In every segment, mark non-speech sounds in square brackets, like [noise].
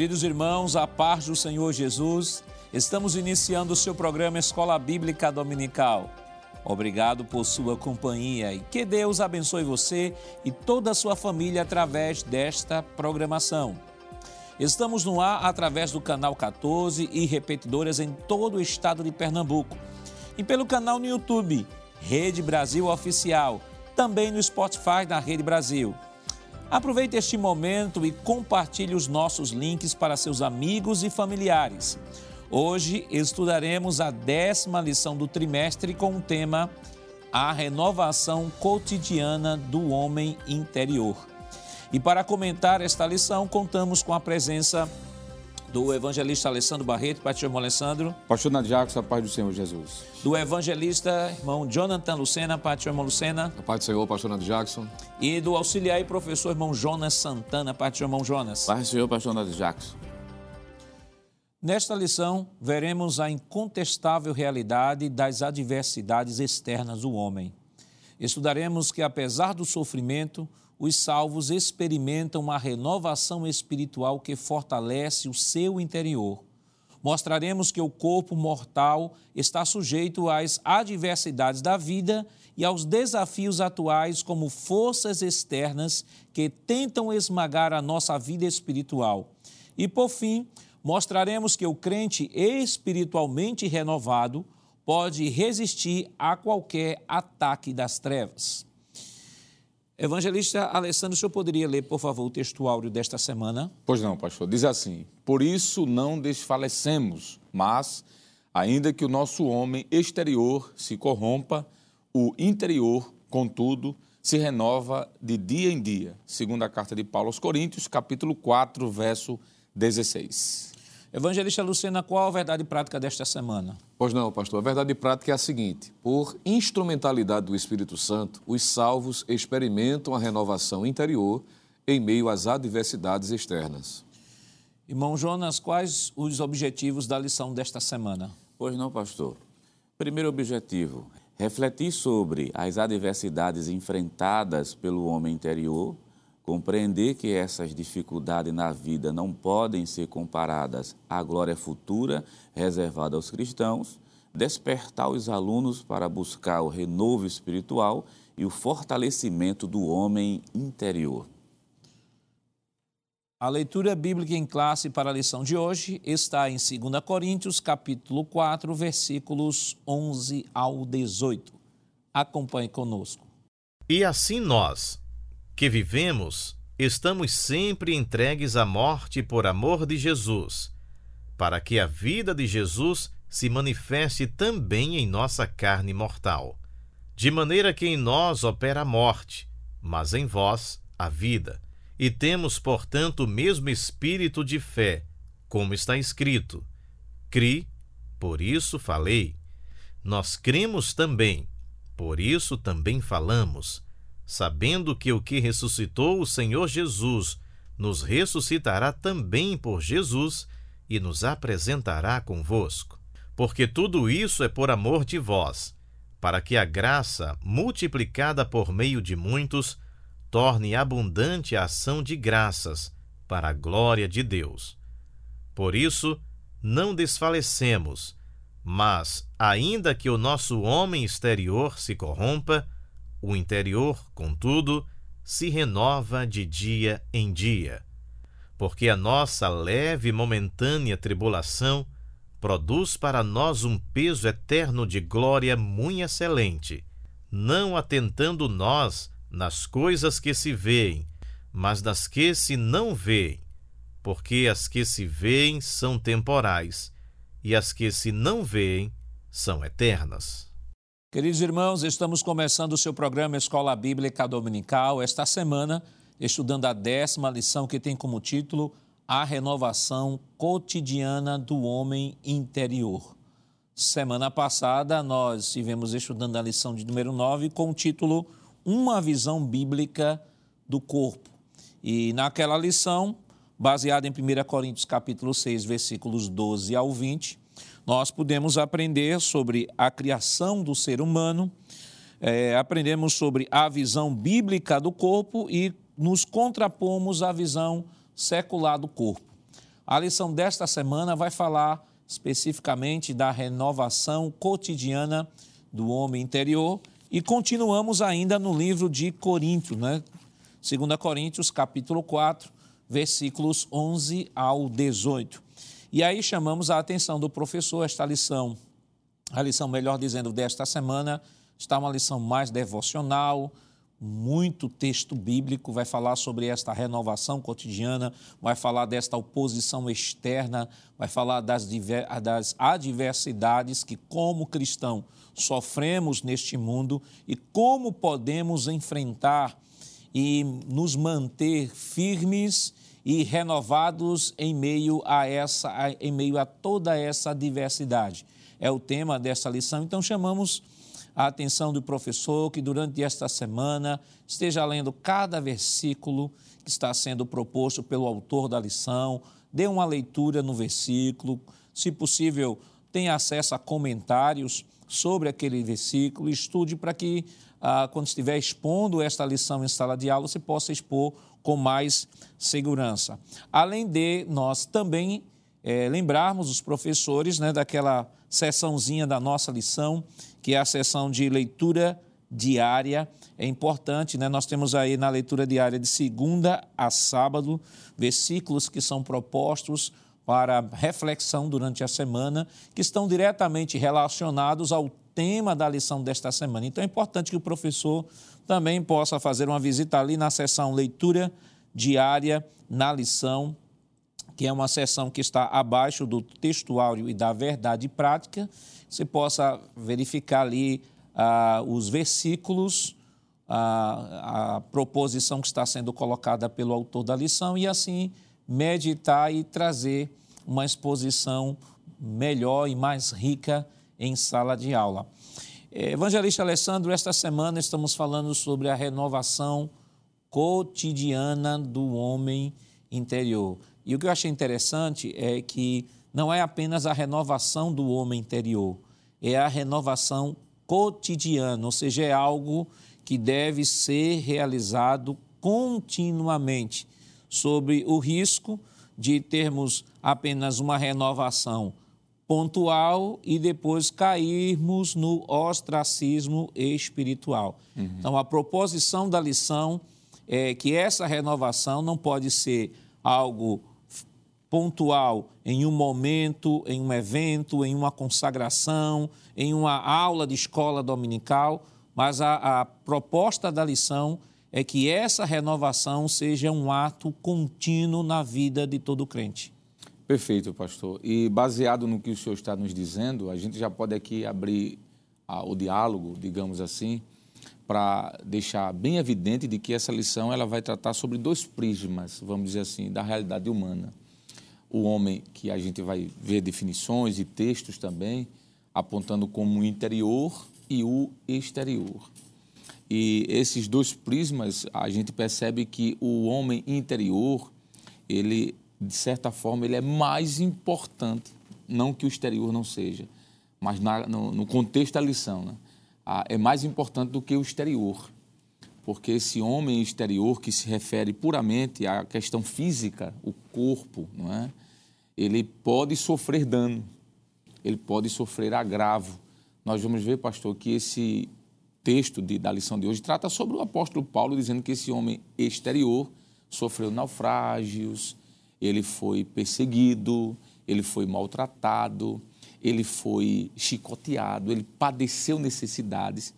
Queridos irmãos, a paz do Senhor Jesus, estamos iniciando o seu programa Escola Bíblica Dominical. Obrigado por sua companhia e que Deus abençoe você e toda a sua família através desta programação. Estamos no ar através do canal 14 e repetidoras em todo o estado de Pernambuco. E pelo canal no YouTube, Rede Brasil Oficial, também no Spotify da Rede Brasil. Aproveite este momento e compartilhe os nossos links para seus amigos e familiares. Hoje estudaremos a décima lição do trimestre com o tema A Renovação Cotidiana do Homem Interior. E para comentar esta lição, contamos com a presença do evangelista Alessandro Barreto, pastor irmão Alessandro. Pastor Nadiacos, a paz do Senhor Jesus. Do evangelista irmão Jonathan Lucena, pastor irmão Lucena. A paz do Senhor, pastor Nadiacos. Jackson. E do auxiliar e professor irmão Jonas Santana, pastor irmão Jonas. Paz do Senhor, pastor Nadiacos. Jackson. Nesta lição, veremos a incontestável realidade das adversidades externas do homem. Estudaremos que, apesar do sofrimento, os salvos experimentam uma renovação espiritual que fortalece o seu interior. Mostraremos que o corpo mortal está sujeito às adversidades da vida e aos desafios atuais como forças externas que tentam esmagar a nossa vida espiritual. E, por fim, mostraremos que o crente espiritualmente renovado pode resistir a qualquer ataque das trevas. Evangelista Alessandro, o senhor poderia ler, por favor, o texto áureo desta semana? Pois não, pastor. Diz assim: Por isso não desfalecemos, mas, ainda que o nosso homem exterior se corrompa, o interior, contudo, se renova de dia em dia. Segundo a carta de Paulo aos Coríntios, capítulo 4, verso 16. Evangelista Lucena, qual a verdade prática desta semana? Pois não, pastor. A verdade prática é a seguinte: por instrumentalidade do Espírito Santo, os salvos experimentam a renovação interior em meio às adversidades externas. Irmão Jonas, quais os objetivos da lição desta semana? Pois não, pastor. Primeiro objetivo: refletir sobre as adversidades enfrentadas pelo homem interior Compreender que essas dificuldades na vida não podem ser comparadas à glória futura reservada aos cristãos, despertar os alunos para buscar o renovo espiritual e o fortalecimento do homem interior. A leitura bíblica em classe para a lição de hoje está em 2 Coríntios, capítulo 4, versículos 11 ao 18. Acompanhe conosco. E assim nós, que vivemos, estamos sempre entregues à morte por amor de Jesus, para que a vida de Jesus se manifeste também em nossa carne mortal. De maneira que em nós opera a morte, mas em vós a vida. E temos, portanto, o mesmo espírito de fé, como está escrito: Cri, por isso falei. Nós cremos também, por isso também falamos sabendo que o que ressuscitou o Senhor Jesus nos ressuscitará também por Jesus e nos apresentará convosco. Porque tudo isso é por amor de vós, para que a graça, multiplicada por meio de muitos, torne abundante a ação de graças, para a glória de Deus. Por isso, não desfalecemos, mas, ainda que o nosso homem exterior se corrompa, o interior, contudo, se renova de dia em dia, porque a nossa leve e momentânea tribulação produz para nós um peso eterno de glória muito excelente, não atentando nós nas coisas que se veem, mas nas que se não veem, porque as que se veem são temporais, e as que se não veem são eternas. Queridos irmãos, estamos começando o seu programa Escola Bíblica Dominical esta semana, estudando a décima lição que tem como título A Renovação Cotidiana do Homem Interior. Semana passada nós estivemos estudando a lição de número 9 com o título Uma Visão Bíblica do Corpo. E naquela lição, baseada em 1 Coríntios capítulo 6, versículos 12 ao 20, nós podemos aprender sobre a criação do ser humano, é, aprendemos sobre a visão bíblica do corpo e nos contrapomos à visão secular do corpo. A lição desta semana vai falar especificamente da renovação cotidiana do homem interior e continuamos ainda no livro de Coríntios, né? 2 Coríntios, capítulo 4, versículos 11 ao 18. E aí chamamos a atenção do professor esta lição. A lição, melhor dizendo, desta semana está uma lição mais devocional, muito texto bíblico, vai falar sobre esta renovação cotidiana, vai falar desta oposição externa, vai falar das, das adversidades que, como cristão, sofremos neste mundo e como podemos enfrentar e nos manter firmes e renovados em meio a essa em meio a toda essa diversidade. É o tema desta lição. Então chamamos a atenção do professor que durante esta semana esteja lendo cada versículo que está sendo proposto pelo autor da lição, dê uma leitura no versículo, se possível, tenha acesso a comentários sobre aquele versículo, estude para que, ah, quando estiver expondo esta lição em sala de aula, você possa expor com mais segurança. Além de nós também é, lembrarmos os professores né, daquela sessãozinha da nossa lição, que é a sessão de leitura diária. É importante, né? Nós temos aí na leitura diária de segunda a sábado versículos que são propostos para reflexão durante a semana, que estão diretamente relacionados ao tema da lição desta semana. Então é importante que o professor também possa fazer uma visita ali na sessão leitura diária na lição, que é uma sessão que está abaixo do textuário e da verdade prática. Você possa verificar ali ah, os versículos, ah, a proposição que está sendo colocada pelo autor da lição e assim meditar e trazer uma exposição melhor e mais rica em sala de aula. Eh, Evangelista Alessandro, esta semana estamos falando sobre a renovação cotidiana do homem interior. E o que eu achei interessante é que não é apenas a renovação do homem interior, é a renovação cotidiana, ou seja, é algo que deve ser realizado continuamente, sobre o risco de termos apenas uma renovação pontual e depois cairmos no ostracismo espiritual. Uhum. Então, a proposição da lição é que essa renovação não pode ser algo pontual em um momento, em um evento, em uma consagração, em uma aula de escola dominical, mas a, a proposta da lição é que essa renovação seja um ato contínuo na vida de todo crente. Perfeito, pastor. E baseado no que o senhor está nos dizendo, a gente já pode aqui abrir a, o diálogo, digamos assim, para deixar bem evidente de que essa lição ela vai tratar sobre dois prismas, vamos dizer assim, da realidade humana. O homem, que a gente vai ver definições e textos também, apontando como o interior e o exterior. E esses dois prismas, a gente percebe que o homem interior, ele, de certa forma, ele é mais importante, não que o exterior não seja, mas na, no, no, contexto da lição, né? ah, é mais importante do que o exterior. Porque esse homem exterior, que se refere puramente à questão física, o corpo, não é? ele pode sofrer dano, ele pode sofrer agravo. Nós vamos ver, pastor, que esse texto de, da lição de hoje trata sobre o apóstolo Paulo dizendo que esse homem exterior sofreu naufrágios, ele foi perseguido, ele foi maltratado, ele foi chicoteado, ele padeceu necessidades,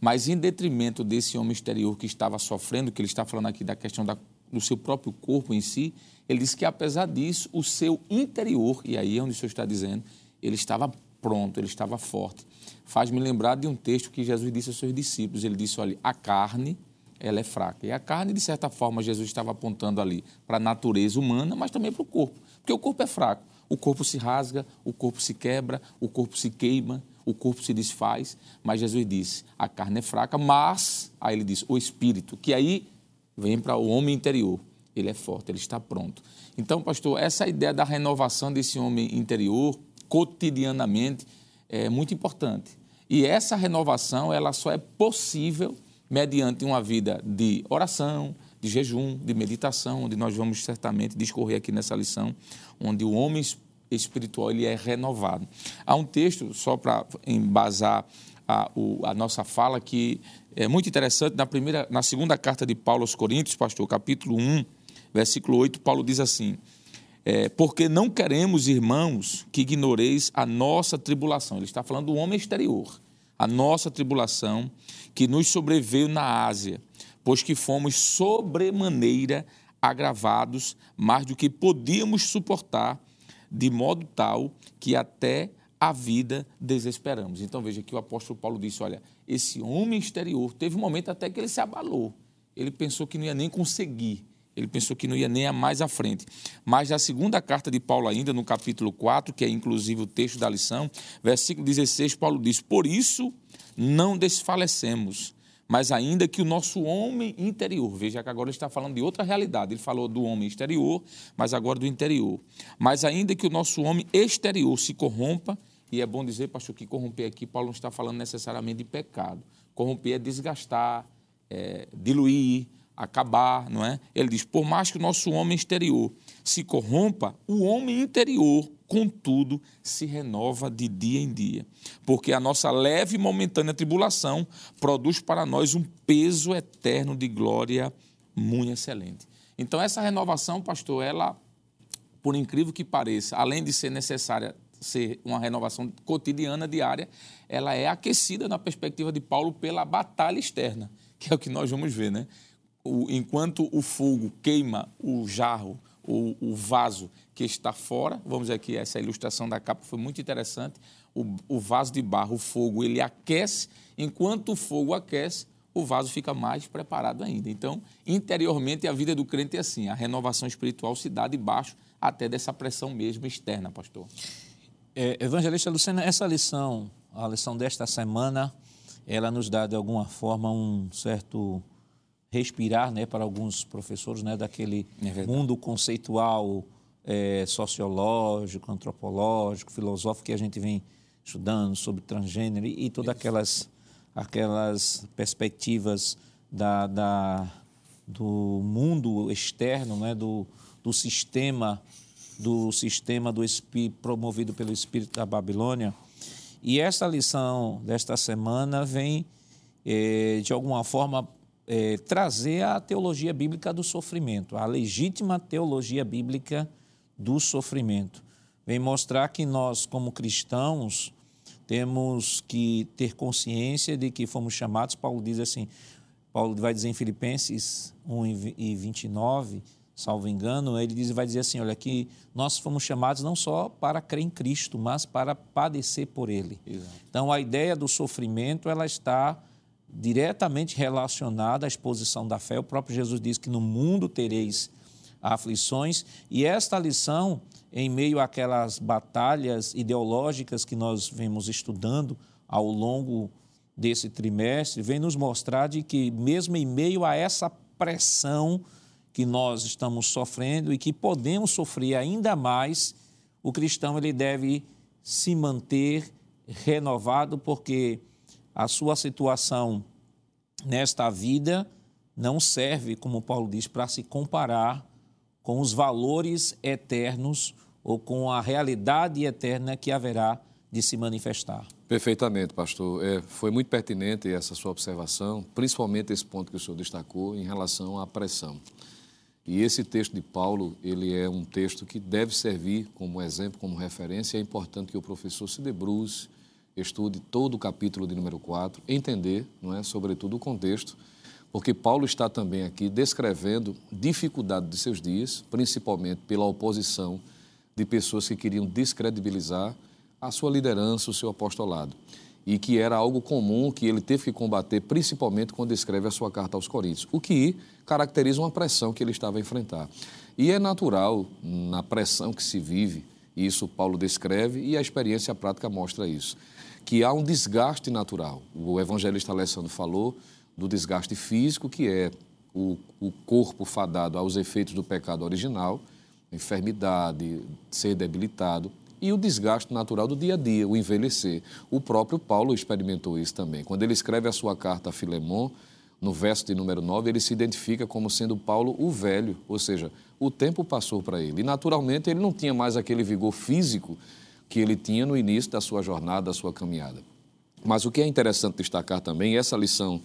mas em detrimento desse homem exterior que estava sofrendo, que ele está falando aqui da questão da, do seu próprio corpo em si, ele diz que apesar disso, o seu interior, e aí é onde o senhor está dizendo, ele estava pronto, ele estava forte faz-me lembrar de um texto que Jesus disse aos seus discípulos. Ele disse: olha, a carne ela é fraca. E a carne, de certa forma, Jesus estava apontando ali para a natureza humana, mas também para o corpo. Porque o corpo é fraco. O corpo se rasga, o corpo se quebra, o corpo se queima, o corpo se desfaz. Mas Jesus disse: a carne é fraca, mas, aí ele diz, o espírito, que aí vem para o homem interior. Ele é forte, ele está pronto. Então, pastor, essa ideia da renovação desse homem interior, cotidianamente, é muito importante. E essa renovação ela só é possível mediante uma vida de oração, de jejum, de meditação, onde nós vamos certamente discorrer aqui nessa lição, onde o homem espiritual ele é renovado. Há um texto, só para embasar a, o, a nossa fala, que é muito interessante, na, primeira, na segunda carta de Paulo aos Coríntios, pastor, capítulo 1, versículo 8, Paulo diz assim, é, porque não queremos, irmãos, que ignoreis a nossa tribulação. Ele está falando do homem exterior. A nossa tribulação que nos sobreveio na Ásia, pois que fomos sobremaneira agravados mais do que podíamos suportar, de modo tal que até a vida desesperamos. Então veja que o apóstolo Paulo disse: olha, esse homem exterior teve um momento até que ele se abalou. Ele pensou que não ia nem conseguir. Ele pensou que não ia nem a mais à frente. Mas na segunda carta de Paulo, ainda no capítulo 4, que é inclusive o texto da lição, versículo 16, Paulo diz: Por isso não desfalecemos, mas ainda que o nosso homem interior, veja que agora ele está falando de outra realidade, ele falou do homem exterior, mas agora do interior. Mas ainda que o nosso homem exterior se corrompa, e é bom dizer, pastor, que corromper aqui, Paulo não está falando necessariamente de pecado. Corromper é desgastar, é, diluir, acabar, não é? Ele diz: por mais que o nosso homem exterior se corrompa, o homem interior, contudo, se renova de dia em dia, porque a nossa leve e momentânea tribulação produz para nós um peso eterno de glória muito excelente. Então, essa renovação, pastor, ela, por incrível que pareça, além de ser necessária ser uma renovação cotidiana, diária, ela é aquecida na perspectiva de Paulo pela batalha externa, que é o que nós vamos ver, né? O, enquanto o fogo queima o jarro, o, o, vaso que está fora, vamos dizer que essa ilustração da capa foi muito interessante, o, o vaso de barro, o fogo, ele aquece, enquanto o fogo aquece, o vaso fica mais preparado ainda. Então, interiormente, a vida do crente é assim, a renovação espiritual se dá debaixo até dessa pressão mesmo externa, pastor. É, Evangelista Luciana, essa lição, a lição desta semana, ela nos dá, de alguma forma, um certo respirar, né, para alguns professores, né, daquele é mundo conceitual, é, sociológico, antropológico, filosófico que a gente vem estudando sobre transgênero e, e todas aquelas, aquelas perspectivas da, da, do mundo externo, né, do, do sistema do sistema do espírito, promovido pelo espírito da Babilônia. E esta lição desta semana vem, eh, de alguma forma, é, trazer a teologia bíblica do sofrimento, a legítima teologia bíblica do sofrimento. Vem mostrar que nós, como cristãos, temos que ter consciência de que fomos chamados, Paulo diz assim, Paulo vai dizer em Filipenses 1 e 29, salvo engano, ele diz, vai dizer assim, olha, que nós fomos chamados não só para crer em Cristo, mas para padecer por Ele. Exato. Então, a ideia do sofrimento, ela está diretamente relacionada à exposição da fé. O próprio Jesus diz que no mundo tereis aflições, e esta lição, em meio àquelas batalhas ideológicas que nós vemos estudando ao longo desse trimestre, vem nos mostrar de que mesmo em meio a essa pressão que nós estamos sofrendo e que podemos sofrer ainda mais, o cristão ele deve se manter renovado porque a sua situação nesta vida não serve, como Paulo diz, para se comparar com os valores eternos ou com a realidade eterna que haverá de se manifestar. Perfeitamente, pastor. É, foi muito pertinente essa sua observação, principalmente esse ponto que o senhor destacou em relação à pressão. E esse texto de Paulo, ele é um texto que deve servir como exemplo, como referência. É importante que o professor se debruce, estude todo o capítulo de número 4, entender, não é, sobretudo o contexto, porque Paulo está também aqui descrevendo dificuldade de seus dias, principalmente pela oposição de pessoas que queriam descredibilizar a sua liderança, o seu apostolado. E que era algo comum que ele teve que combater, principalmente quando escreve a sua carta aos Coríntios, o que caracteriza uma pressão que ele estava a enfrentar. E é natural, na pressão que se vive, isso Paulo descreve e a experiência prática mostra isso que há um desgaste natural. O evangelista Alessandro falou do desgaste físico, que é o, o corpo fadado aos efeitos do pecado original, enfermidade, ser debilitado, e o desgaste natural do dia a dia, o envelhecer. O próprio Paulo experimentou isso também. Quando ele escreve a sua carta a Filemon, no verso de número 9, ele se identifica como sendo Paulo o velho, ou seja, o tempo passou para ele. E, naturalmente, ele não tinha mais aquele vigor físico que ele tinha no início da sua jornada, da sua caminhada. Mas o que é interessante destacar também, essa lição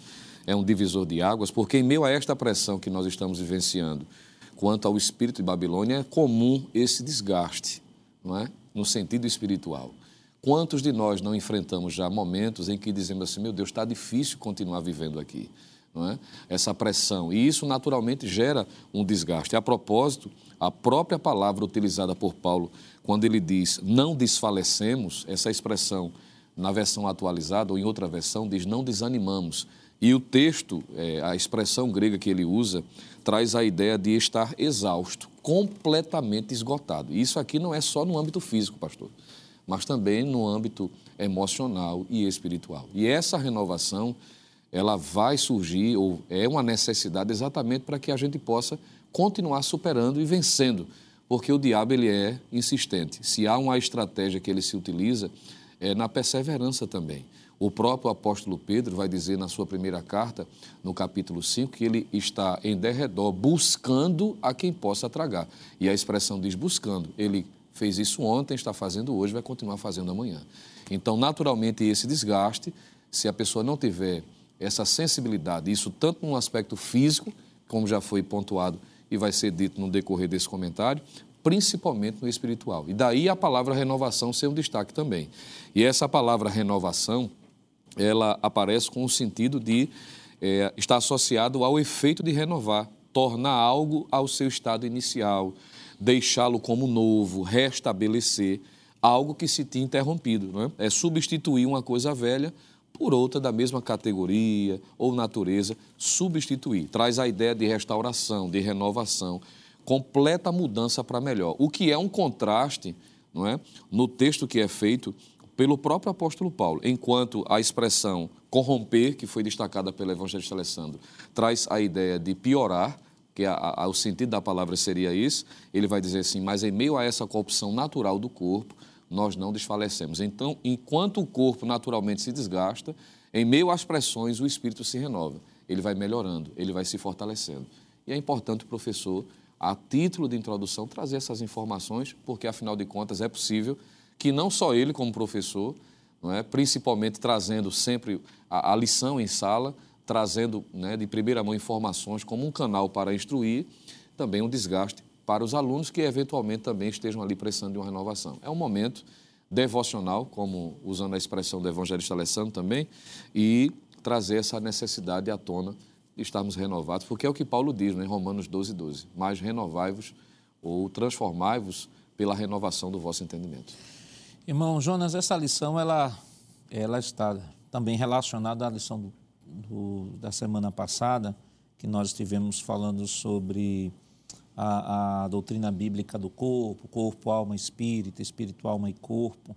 é um divisor de águas, porque em meio a esta pressão que nós estamos vivenciando quanto ao espírito de Babilônia, é comum esse desgaste, não é? no sentido espiritual. Quantos de nós não enfrentamos já momentos em que dizemos assim, meu Deus, está difícil continuar vivendo aqui? Não é? Essa pressão. E isso naturalmente gera um desgaste. A propósito, a própria palavra utilizada por Paulo, quando ele diz não desfalecemos, essa expressão na versão atualizada ou em outra versão diz não desanimamos. E o texto, é, a expressão grega que ele usa, traz a ideia de estar exausto, completamente esgotado. E isso aqui não é só no âmbito físico, pastor, mas também no âmbito emocional e espiritual. E essa renovação, ela vai surgir, ou é uma necessidade exatamente para que a gente possa continuar superando e vencendo, porque o diabo ele é insistente. Se há uma estratégia que ele se utiliza, é na perseverança também. O próprio apóstolo Pedro vai dizer na sua primeira carta, no capítulo 5, que ele está em derredor buscando a quem possa tragar. E a expressão diz buscando. Ele fez isso ontem, está fazendo hoje, vai continuar fazendo amanhã. Então, naturalmente, esse desgaste, se a pessoa não tiver essa sensibilidade, isso tanto no aspecto físico, como já foi pontuado e vai ser dito no decorrer desse comentário, principalmente no espiritual. E daí a palavra renovação ser um destaque também. E essa palavra renovação, ela aparece com o sentido de é, estar associado ao efeito de renovar, tornar algo ao seu estado inicial, deixá-lo como novo, restabelecer algo que se tinha interrompido. Não é? é substituir uma coisa velha por outra da mesma categoria ou natureza, substituir. Traz a ideia de restauração, de renovação, completa mudança para melhor. O que é um contraste não é? no texto que é feito pelo próprio apóstolo Paulo, enquanto a expressão corromper, que foi destacada pelo evangelista Alessandro, traz a ideia de piorar, que a, a, o sentido da palavra seria isso, ele vai dizer assim, mas em meio a essa corrupção natural do corpo, nós não desfalecemos. Então, enquanto o corpo naturalmente se desgasta, em meio às pressões, o espírito se renova. Ele vai melhorando, ele vai se fortalecendo. E é importante o professor, a título de introdução, trazer essas informações, porque afinal de contas é possível que não só ele como professor, não é, principalmente trazendo sempre a, a lição em sala, trazendo né, de primeira mão informações como um canal para instruir, também um desgaste para os alunos que eventualmente também estejam ali precisando de uma renovação. É um momento devocional, como usando a expressão do evangelista Alessandro também, e trazer essa necessidade à tona de estarmos renovados, porque é o que Paulo diz né, em Romanos 12, 12. Mas renovai-vos ou transformai-vos pela renovação do vosso entendimento. Irmão Jonas, essa lição ela, ela está também relacionada à lição do, do, da semana passada, que nós estivemos falando sobre a, a, doutrina bíblica do corpo, corpo, alma, espírito, espírito, alma e corpo.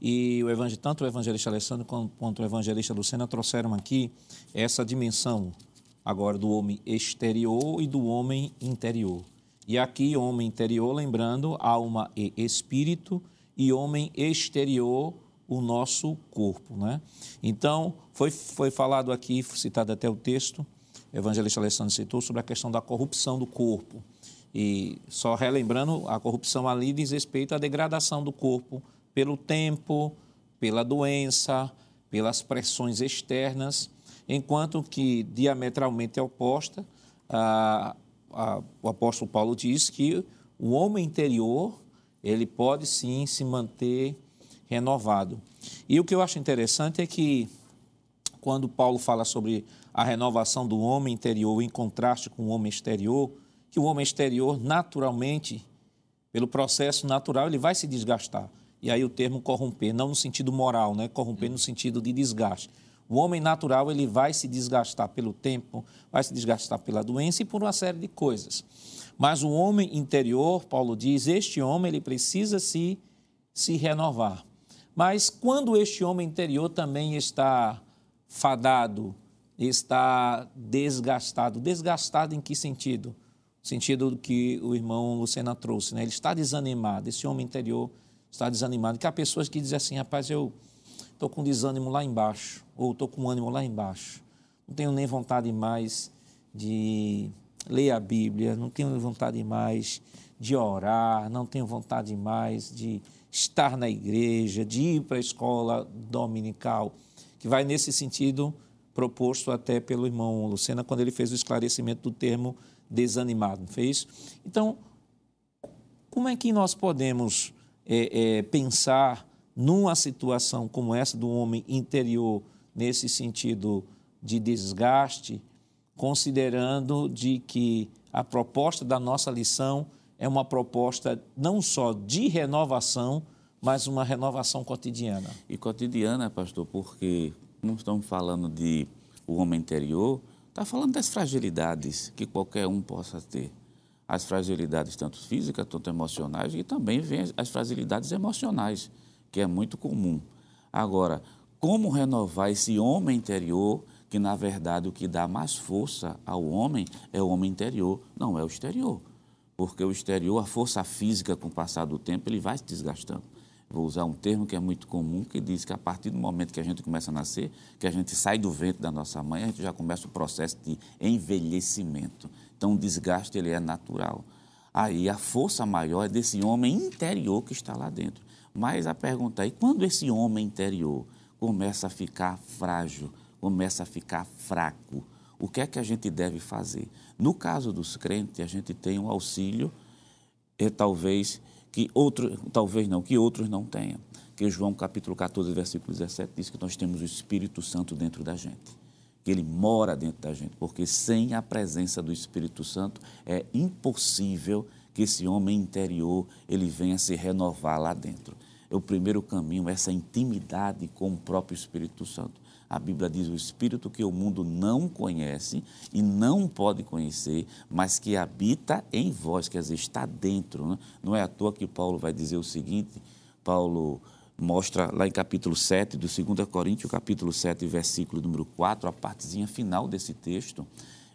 E o evangel, tanto o evangelista Alessandro quanto o evangelista Lucena trouxeram aqui essa dimensão agora do homem exterior e do homem interior. E aqui, homem interior, lembrando, alma e espírito, e homem exterior, o nosso corpo. Né? Então, foi, foi falado aqui, citado até o texto, o evangelista Alessandro citou, sobre a questão da corrupção do corpo. E só relembrando, a corrupção ali diz respeito à degradação do corpo pelo tempo, pela doença, pelas pressões externas, enquanto que diametralmente oposta, a, a, o apóstolo Paulo diz que o homem interior ele pode sim se manter renovado. E o que eu acho interessante é que, quando Paulo fala sobre a renovação do homem interior em contraste com o homem exterior, que o homem exterior, naturalmente, pelo processo natural, ele vai se desgastar. E aí o termo corromper, não no sentido moral, né? corromper no sentido de desgaste. O homem natural ele vai se desgastar pelo tempo, vai se desgastar pela doença e por uma série de coisas. Mas o homem interior, Paulo diz, este homem ele precisa se, se renovar. Mas quando este homem interior também está fadado, está desgastado, desgastado em que sentido? Sentido que o irmão Lucena trouxe, né? Ele está desanimado, esse homem interior está desanimado. Que há pessoas que dizem assim, rapaz, eu estou com desânimo lá embaixo, ou estou com ânimo lá embaixo, não tenho nem vontade mais de ler a Bíblia, não tenho vontade mais de orar, não tenho vontade mais de estar na igreja, de ir para a escola dominical, que vai nesse sentido proposto até pelo irmão Lucena quando ele fez o esclarecimento do termo desanimado, não fez? Então, como é que nós podemos é, é, pensar numa situação como essa do homem interior, nesse sentido de desgaste, considerando de que a proposta da nossa lição é uma proposta não só de renovação, mas uma renovação cotidiana. E cotidiana, pastor, porque não estamos falando de o homem interior, está falando das fragilidades que qualquer um possa ter. As fragilidades tanto físicas, quanto emocionais, e também vem as fragilidades emocionais, que é muito comum. Agora, como renovar esse homem interior, que na verdade o que dá mais força ao homem é o homem interior, não é o exterior porque o exterior, a força física, com o passar do tempo, ele vai se desgastando. Vou usar um termo que é muito comum, que diz que a partir do momento que a gente começa a nascer, que a gente sai do ventre da nossa mãe, a gente já começa o processo de envelhecimento. Então, o desgaste ele é natural. Aí, a força maior é desse homem interior que está lá dentro. Mas a pergunta é, quando esse homem interior começa a ficar frágil, começa a ficar fraco, o que é que a gente deve fazer? No caso dos crentes, a gente tem um auxílio, é, talvez que outro, talvez não, que outros não tenham. Que João capítulo 14, versículo 17 diz que nós temos o Espírito Santo dentro da gente. Que ele mora dentro da gente, porque sem a presença do Espírito Santo é impossível que esse homem interior ele venha se renovar lá dentro. É o primeiro caminho, essa intimidade com o próprio Espírito Santo. A Bíblia diz o Espírito que o mundo não conhece e não pode conhecer, mas que habita em vós, quer dizer, está dentro. Né? Não é à toa que Paulo vai dizer o seguinte, Paulo mostra lá em capítulo 7 do 2 Coríntios, capítulo 7, versículo número 4, a partezinha final desse texto.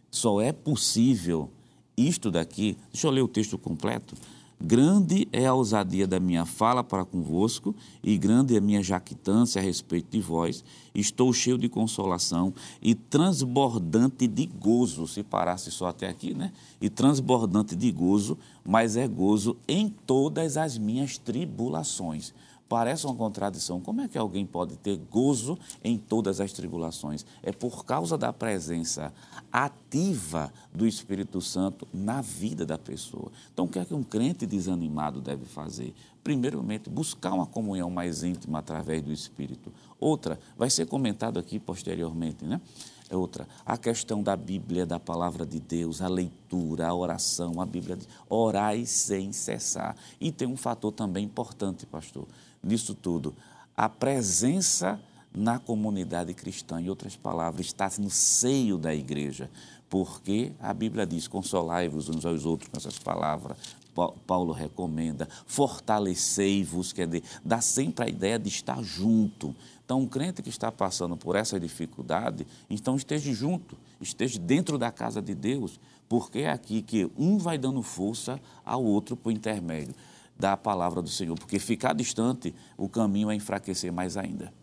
Só é possível isto daqui, deixa eu ler o texto completo, Grande é a ousadia da minha fala para convosco, e grande é a minha jactância a respeito de vós. Estou cheio de consolação e transbordante de gozo, se parasse só até aqui, né? E transbordante de gozo, mas é gozo em todas as minhas tribulações Parece uma contradição. Como é que alguém pode ter gozo em todas as tribulações? É por causa da presença ativa do Espírito Santo na vida da pessoa. Então, o que é que um crente desanimado deve fazer? Primeiramente, buscar uma comunhão mais íntima através do Espírito. Outra, vai ser comentado aqui posteriormente, né? É outra, a questão da Bíblia, da palavra de Deus, a leitura, a oração, a Bíblia, orai sem cessar. E tem um fator também importante, pastor, nisso tudo, a presença na comunidade cristã, em outras palavras, está no seio da igreja, porque a Bíblia diz: consolai-vos uns aos outros com essas palavras. Paulo recomenda, fortalecei-vos, quer dizer, dá sempre a ideia de estar junto. Então, um crente que está passando por essa dificuldade, então esteja junto, esteja dentro da casa de Deus, porque é aqui que um vai dando força ao outro por intermédio da palavra do Senhor, porque ficar distante, o caminho é enfraquecer mais ainda.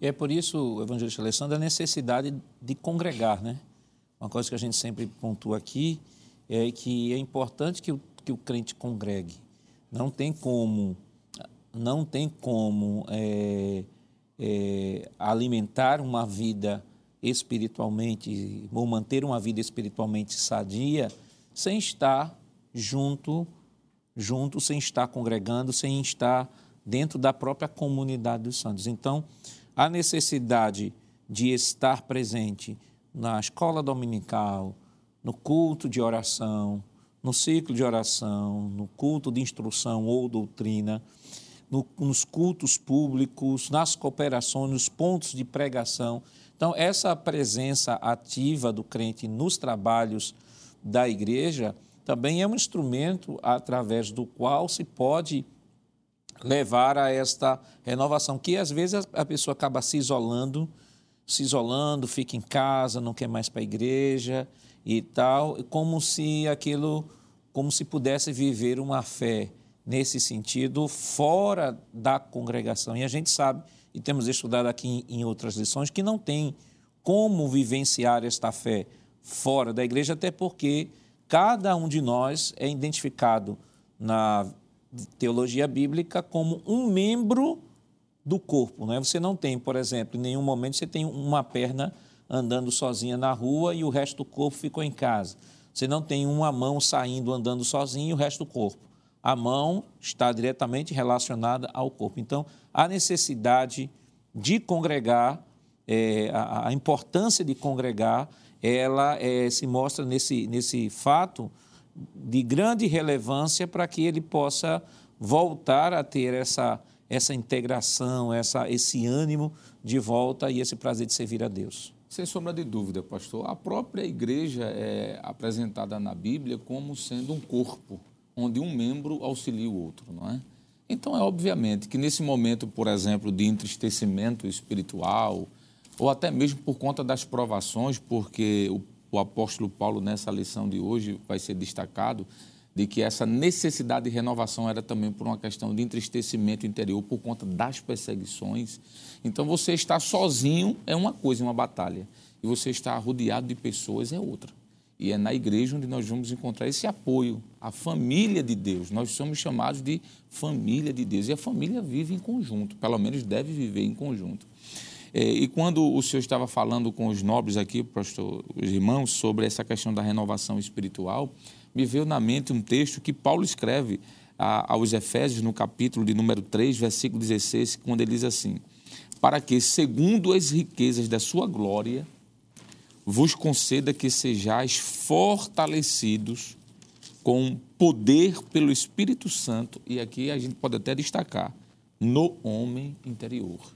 E é por isso, evangelista Alessandro, a necessidade de congregar, né? Uma coisa que a gente sempre pontua aqui é que é importante que o, que o crente congregue. Não tem como, não tem como é, é, alimentar uma vida espiritualmente, ou manter uma vida espiritualmente sadia, sem estar junto junto, sem estar congregando, sem estar dentro da própria comunidade dos santos. Então, a necessidade de estar presente na escola dominical, no culto de oração, no ciclo de oração, no culto de instrução ou doutrina, no, nos cultos públicos, nas cooperações, nos pontos de pregação. Então, essa presença ativa do crente nos trabalhos da igreja também é um instrumento através do qual se pode levar a esta renovação, que às vezes a pessoa acaba se isolando, se isolando, fica em casa, não quer mais para a igreja e tal, como se aquilo, como se pudesse viver uma fé nesse sentido fora da congregação. E a gente sabe, e temos estudado aqui em outras lições, que não tem como vivenciar esta fé fora da igreja, até porque cada um de nós é identificado na teologia bíblica como um membro do corpo. Né? Você não tem, por exemplo, em nenhum momento você tem uma perna andando sozinha na rua e o resto do corpo ficou em casa. Você não tem uma mão saindo andando sozinha e o resto do corpo. A mão está diretamente relacionada ao corpo. Então, a necessidade de congregar, é, a, a, importância de congregar, ela é, se mostra nesse, nesse fato de grande relevância para que ele possa voltar a ter essa, essa integração, essa, esse ânimo de volta e esse prazer de servir a Deus. Sem sombra de dúvida, pastor. A própria igreja é apresentada na Bíblia como sendo um corpo, onde um membro auxilia o outro, não é? Então, é obviamente que nesse momento, por exemplo, de entristecimento espiritual, ou até mesmo por conta das provações, porque o, o apóstolo Paulo, nessa lição de hoje, vai ser destacado, de que essa necessidade de renovação era também por uma questão de entristecimento interior por conta das perseguições. Então, você estar sozinho é uma coisa, uma batalha, e você estar rodeado de pessoas é outra. E é na igreja onde nós vamos encontrar esse apoio, a família de Deus. Nós somos chamados de família de Deus. E a família vive em conjunto, pelo menos deve viver em conjunto. É, e quando o senhor estava falando com os nobres aqui, pastor, os irmãos, sobre essa questão da renovação espiritual, me veio na mente um texto que Paulo escreve aos Efésios, no capítulo de número 3, versículo 16, quando ele diz assim: Para que, segundo as riquezas da sua glória, vos conceda que sejais fortalecidos com poder pelo Espírito Santo, e aqui a gente pode até destacar, no homem interior.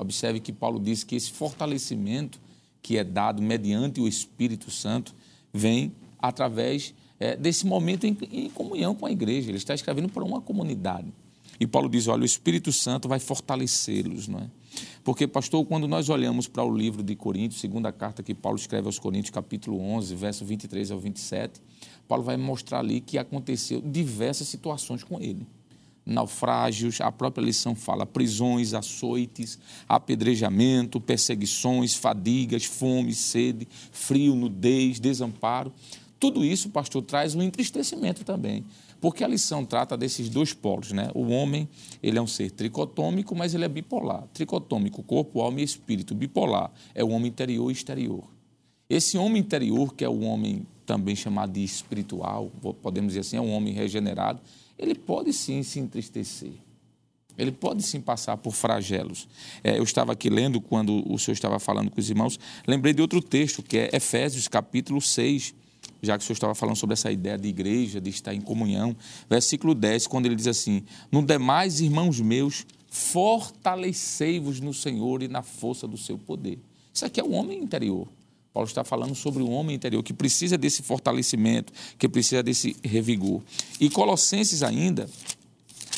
Observe que Paulo diz que esse fortalecimento que é dado mediante o Espírito Santo vem através é, desse momento em, em comunhão com a igreja. Ele está escrevendo para uma comunidade. E Paulo diz: olha, o Espírito Santo vai fortalecê-los, não é? Porque, pastor, quando nós olhamos para o livro de Coríntios, segunda carta que Paulo escreve aos Coríntios, capítulo 11, verso 23 ao 27, Paulo vai mostrar ali que aconteceu diversas situações com ele. Naufrágios, a própria lição fala, prisões, açoites, apedrejamento, perseguições, fadigas, fome, sede, frio, nudez, desamparo. Tudo isso, pastor, traz um entristecimento também. Porque a lição trata desses dois polos, né? O homem, ele é um ser tricotômico, mas ele é bipolar. Tricotômico, corpo, alma e espírito. Bipolar é o homem interior e exterior. Esse homem interior, que é o homem também chamado de espiritual, podemos dizer assim, é um homem regenerado, ele pode sim se entristecer. Ele pode sim passar por flagelos. É, eu estava aqui lendo quando o senhor estava falando com os irmãos, lembrei de outro texto, que é Efésios, capítulo 6, já que o senhor estava falando sobre essa ideia de igreja, de estar em comunhão. Versículo 10, quando ele diz assim: No demais, irmãos meus, fortalecei-vos no Senhor e na força do seu poder. Isso aqui é o homem interior. Paulo está falando sobre o homem interior que precisa desse fortalecimento, que precisa desse revigor. E Colossenses ainda,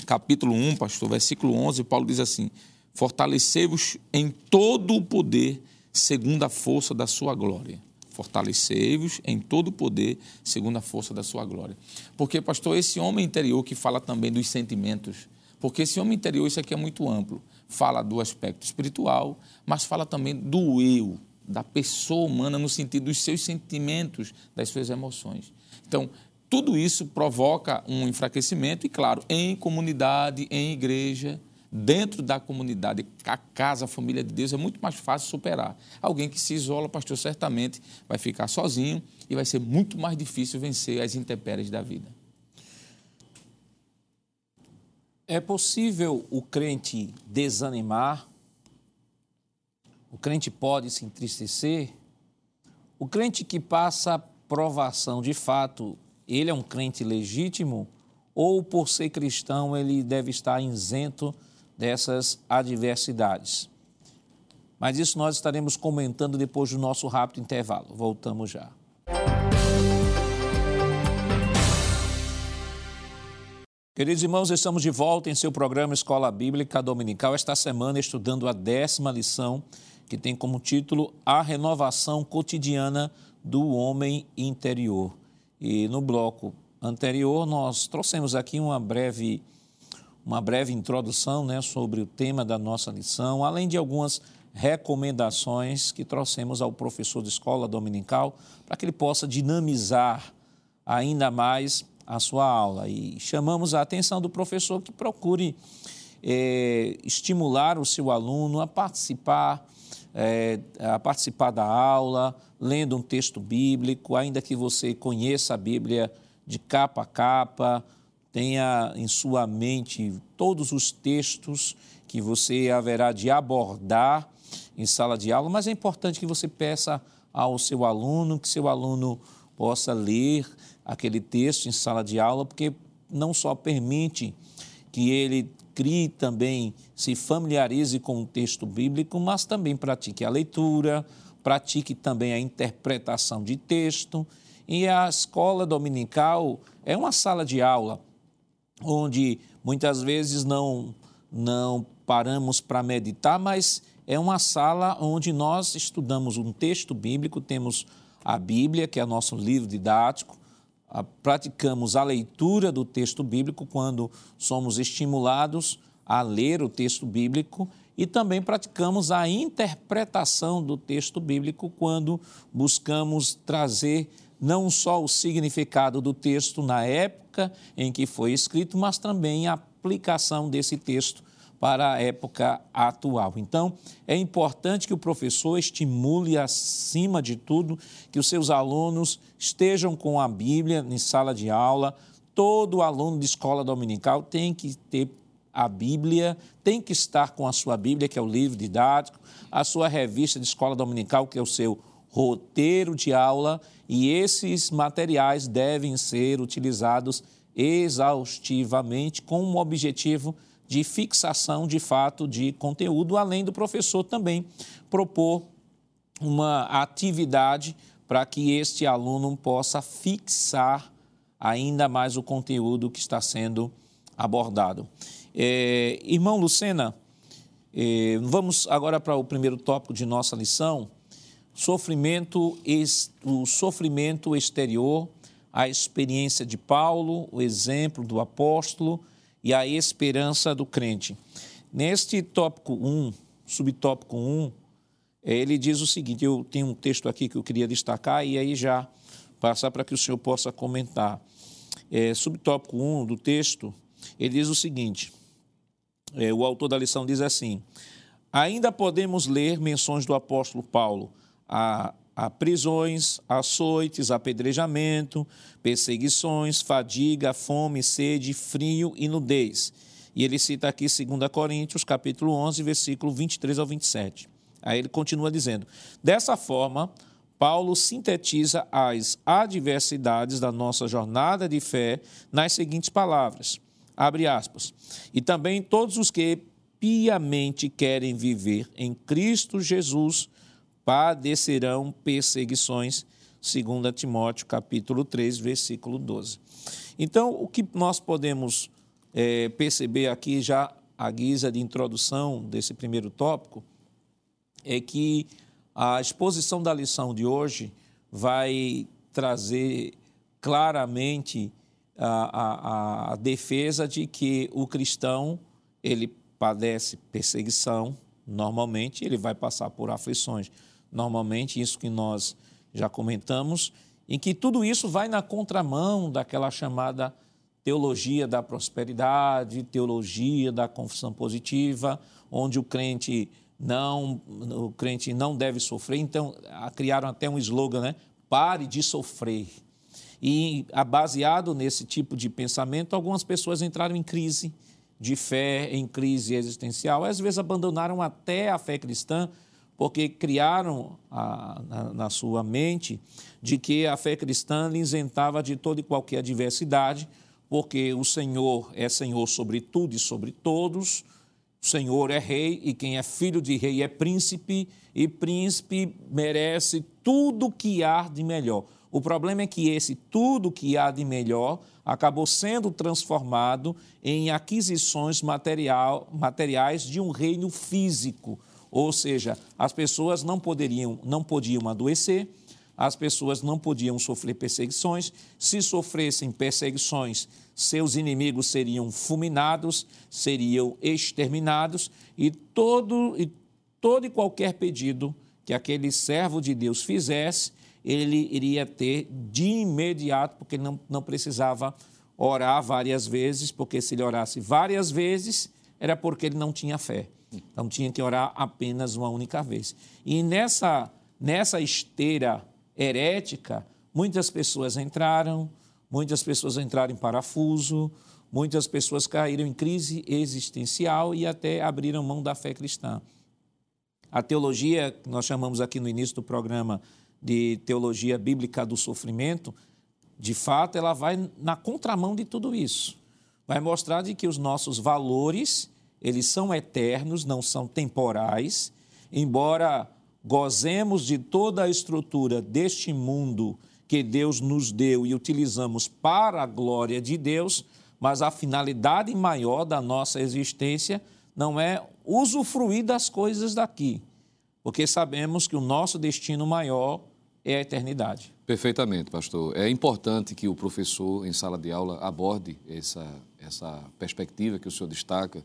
capítulo 1, pastor, versículo 11, Paulo diz assim: Fortalecei-vos em todo o poder, segundo a força da sua glória fortalecei-vos em todo o poder, segundo a força da sua glória. Porque, pastor, esse homem interior que fala também dos sentimentos, porque esse homem interior, isso aqui é muito amplo, fala do aspecto espiritual, mas fala também do eu, da pessoa humana, no sentido dos seus sentimentos, das suas emoções. Então, tudo isso provoca um enfraquecimento, e claro, em comunidade, em igreja, dentro da comunidade, a casa, a família de Deus, é muito mais fácil superar. Alguém que se isola, pastor, certamente vai ficar sozinho e vai ser muito mais difícil vencer as intempéries da vida. É possível o crente desanimar? O crente pode se entristecer? O crente que passa provação, de fato, ele é um crente legítimo? Ou por ser cristão ele deve estar isento dessas adversidades. Mas isso nós estaremos comentando depois do nosso rápido intervalo. Voltamos já. Queridos irmãos, estamos de volta em seu programa Escola Bíblica Dominical, esta semana estudando a décima lição, que tem como título A Renovação Cotidiana do Homem Interior. E no bloco anterior, nós trouxemos aqui uma breve uma breve introdução né, sobre o tema da nossa lição, além de algumas recomendações que trouxemos ao professor de escola dominical para que ele possa dinamizar ainda mais a sua aula. E chamamos a atenção do professor que procure é, estimular o seu aluno a participar, é, a participar da aula, lendo um texto bíblico, ainda que você conheça a Bíblia de capa a capa, tenha em sua mente todos os textos que você haverá de abordar em sala de aula, mas é importante que você peça ao seu aluno, que seu aluno possa ler aquele texto em sala de aula, porque não só permite que ele crie também, se familiarize com o texto bíblico, mas também pratique a leitura, pratique também a interpretação de texto. E a escola dominical é uma sala de aula onde muitas vezes não, não paramos para meditar, mas é uma sala onde nós estudamos um texto bíblico, temos a Bíblia, que é nosso livro didático, praticamos a leitura do texto bíblico quando somos estimulados a ler o texto bíblico e também praticamos a interpretação do texto bíblico quando buscamos trazer não só o significado do texto na época em que foi escrito, mas também a aplicação desse texto para a época atual. Então, é importante que o professor estimule, acima de tudo, que os seus alunos estejam com a Bíblia em sala de aula. Todo aluno de escola dominical tem que ter a Bíblia, tem que estar com a sua Bíblia, que é o livro didático, a sua revista de escola dominical, que é o seu roteiro de aula, e esses materiais devem ser utilizados exaustivamente com um objetivo de fixação de fato de conteúdo, além do professor também propor uma atividade para que este aluno possa fixar ainda mais o conteúdo que está sendo abordado. É, irmão Lucena, é, vamos agora para o primeiro tópico de nossa lição: sofrimento, o sofrimento exterior, a experiência de Paulo, o exemplo do apóstolo e a esperança do crente. Neste tópico 1, subtópico 1, eh, ele diz o seguinte: eu tenho um texto aqui que eu queria destacar e aí já passar para que o senhor possa comentar. É, subtópico 1 do texto, ele diz o seguinte: é, o autor da lição diz assim: ainda podemos ler menções do apóstolo Paulo a a prisões, açoites, apedrejamento, perseguições, fadiga, fome, sede, frio e nudez. E ele cita aqui 2 Coríntios, capítulo 11, versículo 23 ao 27. Aí ele continua dizendo: Dessa forma, Paulo sintetiza as adversidades da nossa jornada de fé nas seguintes palavras: abre aspas. E também todos os que piamente querem viver em Cristo Jesus padecerão perseguições, segundo Timóteo capítulo 3, versículo 12. Então, o que nós podemos é, perceber aqui já à guisa de introdução desse primeiro tópico é que a exposição da lição de hoje vai trazer claramente a, a, a defesa de que o cristão ele padece perseguição, normalmente ele vai passar por aflições normalmente, isso que nós já comentamos, em que tudo isso vai na contramão daquela chamada teologia da prosperidade, teologia da confissão positiva, onde o crente não, o crente não deve sofrer. Então, criaram até um slogan, né? Pare de sofrer. E baseado nesse tipo de pensamento, algumas pessoas entraram em crise de fé, em crise existencial, às vezes abandonaram até a fé cristã porque criaram a, na, na, sua mente de que a fé cristã lhe isentava de toda e qualquer adversidade, porque o Senhor é Senhor sobre tudo e sobre todos, o Senhor é rei e quem é filho de rei é príncipe, e príncipe merece tudo que há de melhor. O problema é que esse tudo que há de melhor acabou sendo transformado em aquisições material, materiais de um reino físico ou seja, as pessoas não poderiam, não podiam adoecer, as pessoas não podiam sofrer perseguições. Se sofressem perseguições, seus inimigos seriam fulminados, seriam exterminados e todo e todo e qualquer pedido que aquele servo de Deus fizesse, ele iria ter de imediato, porque não, não precisava orar várias vezes, porque se ele orasse várias vezes, era porque ele não tinha fé. Então tinha que orar apenas uma única vez. E nessa, nessa esteira herética, muitas pessoas entraram, muitas pessoas entraram em parafuso, muitas pessoas caíram em crise existencial e até abriram mão da fé cristã. A teologia, que nós chamamos aqui no início do programa de teologia bíblica do sofrimento, de fato, ela vai na contramão de tudo isso. Vai mostrar de que os nossos valores, eles são eternos, não são temporais, embora gozemos de toda a estrutura deste mundo que Deus nos deu e utilizamos para a glória de Deus, mas a finalidade maior da nossa existência não é usufruir das coisas daqui, porque sabemos que o nosso destino maior é a eternidade. Perfeitamente, pastor. É importante que o professor, em sala de aula, aborde essa, essa perspectiva que o senhor destaca,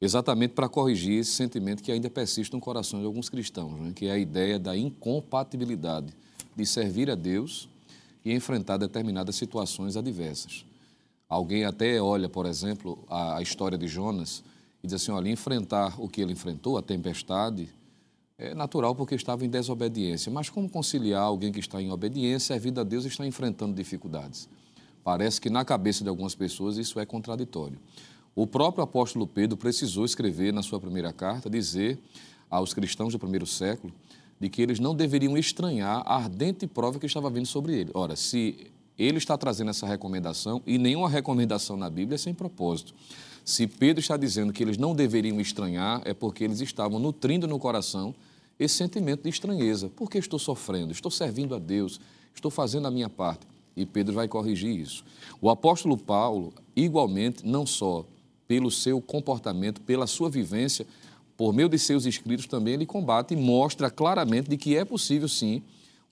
exatamente para corrigir esse sentimento que ainda persiste no coração de alguns cristãos, né? que é a ideia da incompatibilidade de servir a Deus e enfrentar determinadas situações adversas. Alguém até olha, por exemplo, a, a história de Jonas e diz assim: olha, enfrentar o que ele enfrentou, a tempestade, é natural porque estava em desobediência. Mas como conciliar alguém que está em obediência, vida a Deus está enfrentando dificuldades? Parece que na cabeça de algumas pessoas isso é contraditório. O próprio apóstolo Pedro precisou escrever na sua primeira carta, dizer aos cristãos do primeiro século, de que eles não deveriam estranhar a ardente prova que estava vindo sobre ele. Ora, se ele está trazendo essa recomendação, e nenhuma recomendação na Bíblia é sem propósito. Se Pedro está dizendo que eles não deveriam estranhar, é porque eles estavam nutrindo no coração esse sentimento de estranheza. Por que estou sofrendo? Estou servindo a Deus, estou fazendo a minha parte. E Pedro vai corrigir isso. O apóstolo Paulo, igualmente, não só pelo seu comportamento, pela sua vivência, por meio de seus escritos também, ele combate e mostra claramente de que é possível, sim,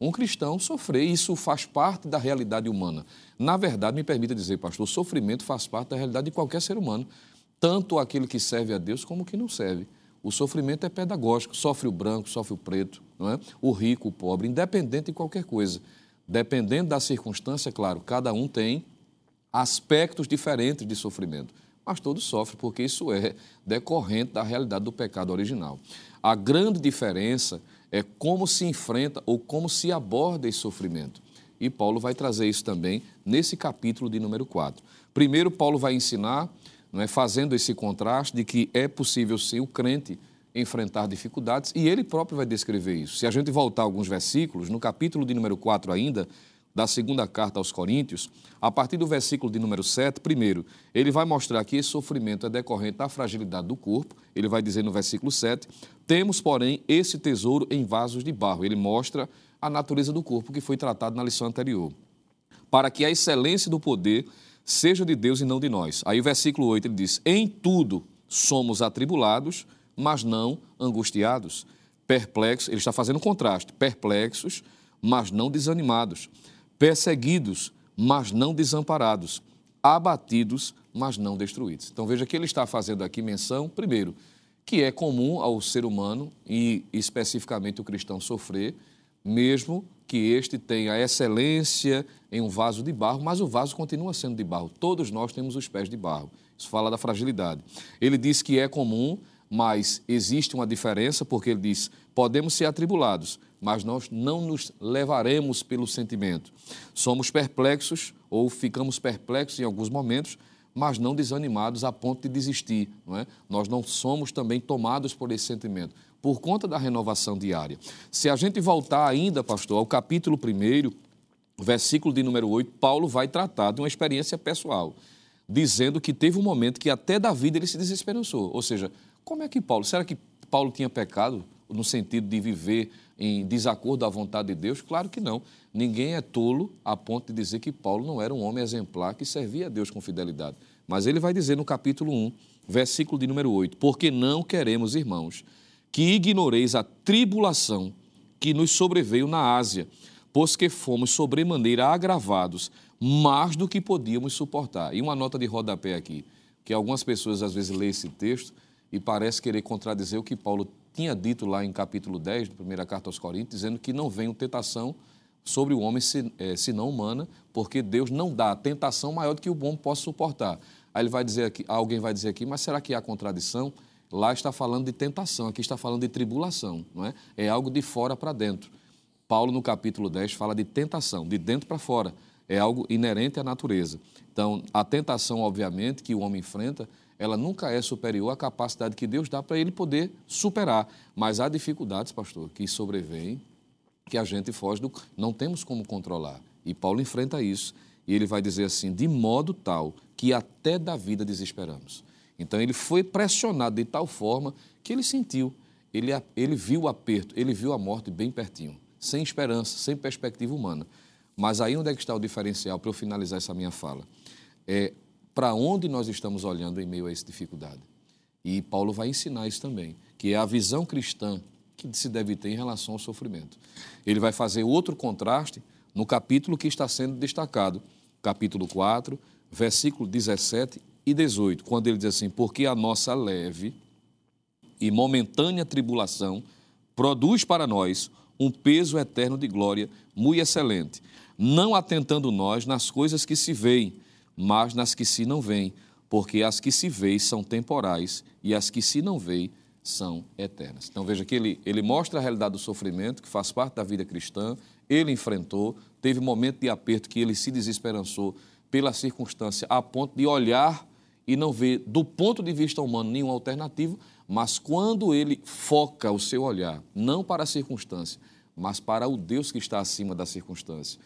um cristão sofrer. Isso faz parte da realidade humana. Na verdade, me permita dizer, pastor, sofrimento faz parte da realidade de qualquer ser humano, tanto aquele que serve a Deus como o que não serve. O sofrimento é pedagógico, sofre o branco, sofre o preto, não é? o rico, o pobre, independente de qualquer coisa. Dependendo da circunstância, claro, cada um tem aspectos diferentes de sofrimento, mas todos sofrem porque isso é decorrente da realidade do pecado original. A grande diferença é como se enfrenta ou como se aborda esse sofrimento. E Paulo vai trazer isso também nesse capítulo de número 4. Primeiro, Paulo vai ensinar não é, fazendo esse contraste de que é possível sim o crente enfrentar dificuldades e ele próprio vai descrever isso. Se a gente voltar alguns versículos, no capítulo de número 4 ainda, da segunda carta aos Coríntios, a partir do versículo de número 7, primeiro, ele vai mostrar que esse sofrimento é decorrente da fragilidade do corpo. Ele vai dizer no versículo 7: Temos, porém, esse tesouro em vasos de barro. Ele mostra a natureza do corpo que foi tratado na lição anterior. Para que a excelência do poder seja de Deus e não de nós. Aí o versículo 8 ele diz: Em tudo somos atribulados, mas não angustiados, perplexos, ele está fazendo um contraste, perplexos, mas não desanimados, perseguidos, mas não desamparados, abatidos, mas não destruídos. Então veja que ele está fazendo aqui menção, primeiro, que é comum ao ser humano e especificamente o cristão sofrer, mesmo que este tenha excelência em um vaso de barro, mas o vaso continua sendo de barro. Todos nós temos os pés de barro. Isso fala da fragilidade. Ele diz que é comum, mas existe uma diferença, porque ele diz: podemos ser atribulados, mas nós não nos levaremos pelo sentimento. Somos perplexos ou ficamos perplexos em alguns momentos, mas não desanimados a ponto de desistir. Não é? Nós não somos também tomados por esse sentimento por conta da renovação diária. Se a gente voltar ainda, pastor, ao capítulo 1, versículo de número 8, Paulo vai tratar de uma experiência pessoal, dizendo que teve um momento que até da vida ele se desesperançou. Ou seja, como é que Paulo, será que Paulo tinha pecado no sentido de viver em desacordo à vontade de Deus? Claro que não. Ninguém é tolo a ponto de dizer que Paulo não era um homem exemplar que servia a Deus com fidelidade. Mas ele vai dizer no capítulo 1, versículo de número 8: Porque não queremos, irmãos, que ignoreis a tribulação que nos sobreveio na Ásia, pois que fomos sobremaneira agravados, mais do que podíamos suportar. E uma nota de rodapé aqui, que algumas pessoas às vezes lêem esse texto e parece querer contradizer o que Paulo tinha dito lá em capítulo 10, da primeira carta aos Coríntios, dizendo que não vem tentação sobre o homem é, senão humana, porque Deus não dá tentação maior do que o bom possa suportar. Aí ele vai dizer aqui, alguém vai dizer aqui, mas será que há contradição? Lá está falando de tentação, aqui está falando de tribulação, não é? É algo de fora para dentro. Paulo, no capítulo 10, fala de tentação, de dentro para fora. É algo inerente à natureza. Então, a tentação, obviamente, que o homem enfrenta, ela nunca é superior à capacidade que Deus dá para ele poder superar. Mas há dificuldades, pastor, que sobrevêm, que a gente foge do. Não temos como controlar. E Paulo enfrenta isso. E ele vai dizer assim: de modo tal que até da vida desesperamos. Então ele foi pressionado de tal forma que ele sentiu, ele, ele viu o aperto, ele viu a morte bem pertinho, sem esperança, sem perspectiva humana. Mas aí onde é que está o diferencial para eu finalizar essa minha fala? É para onde nós estamos olhando em meio a essa dificuldade. E Paulo vai ensinar isso também, que é a visão cristã que se deve ter em relação ao sofrimento. Ele vai fazer outro contraste no capítulo que está sendo destacado, capítulo 4, versículo 17 e 18, quando ele diz assim: Porque a nossa leve e momentânea tribulação produz para nós um peso eterno de glória muito excelente, não atentando nós nas coisas que se veem, mas nas que se não veem, porque as que se veem são temporais e as que se não veem são eternas. Então veja que ele, ele mostra a realidade do sofrimento, que faz parte da vida cristã, ele enfrentou, teve um momento de aperto que ele se desesperançou pela circunstância, a ponto de olhar e não ver, do ponto de vista humano, nenhuma alternativa, mas quando ele foca o seu olhar, não para a circunstância, mas para o Deus que está acima da circunstância,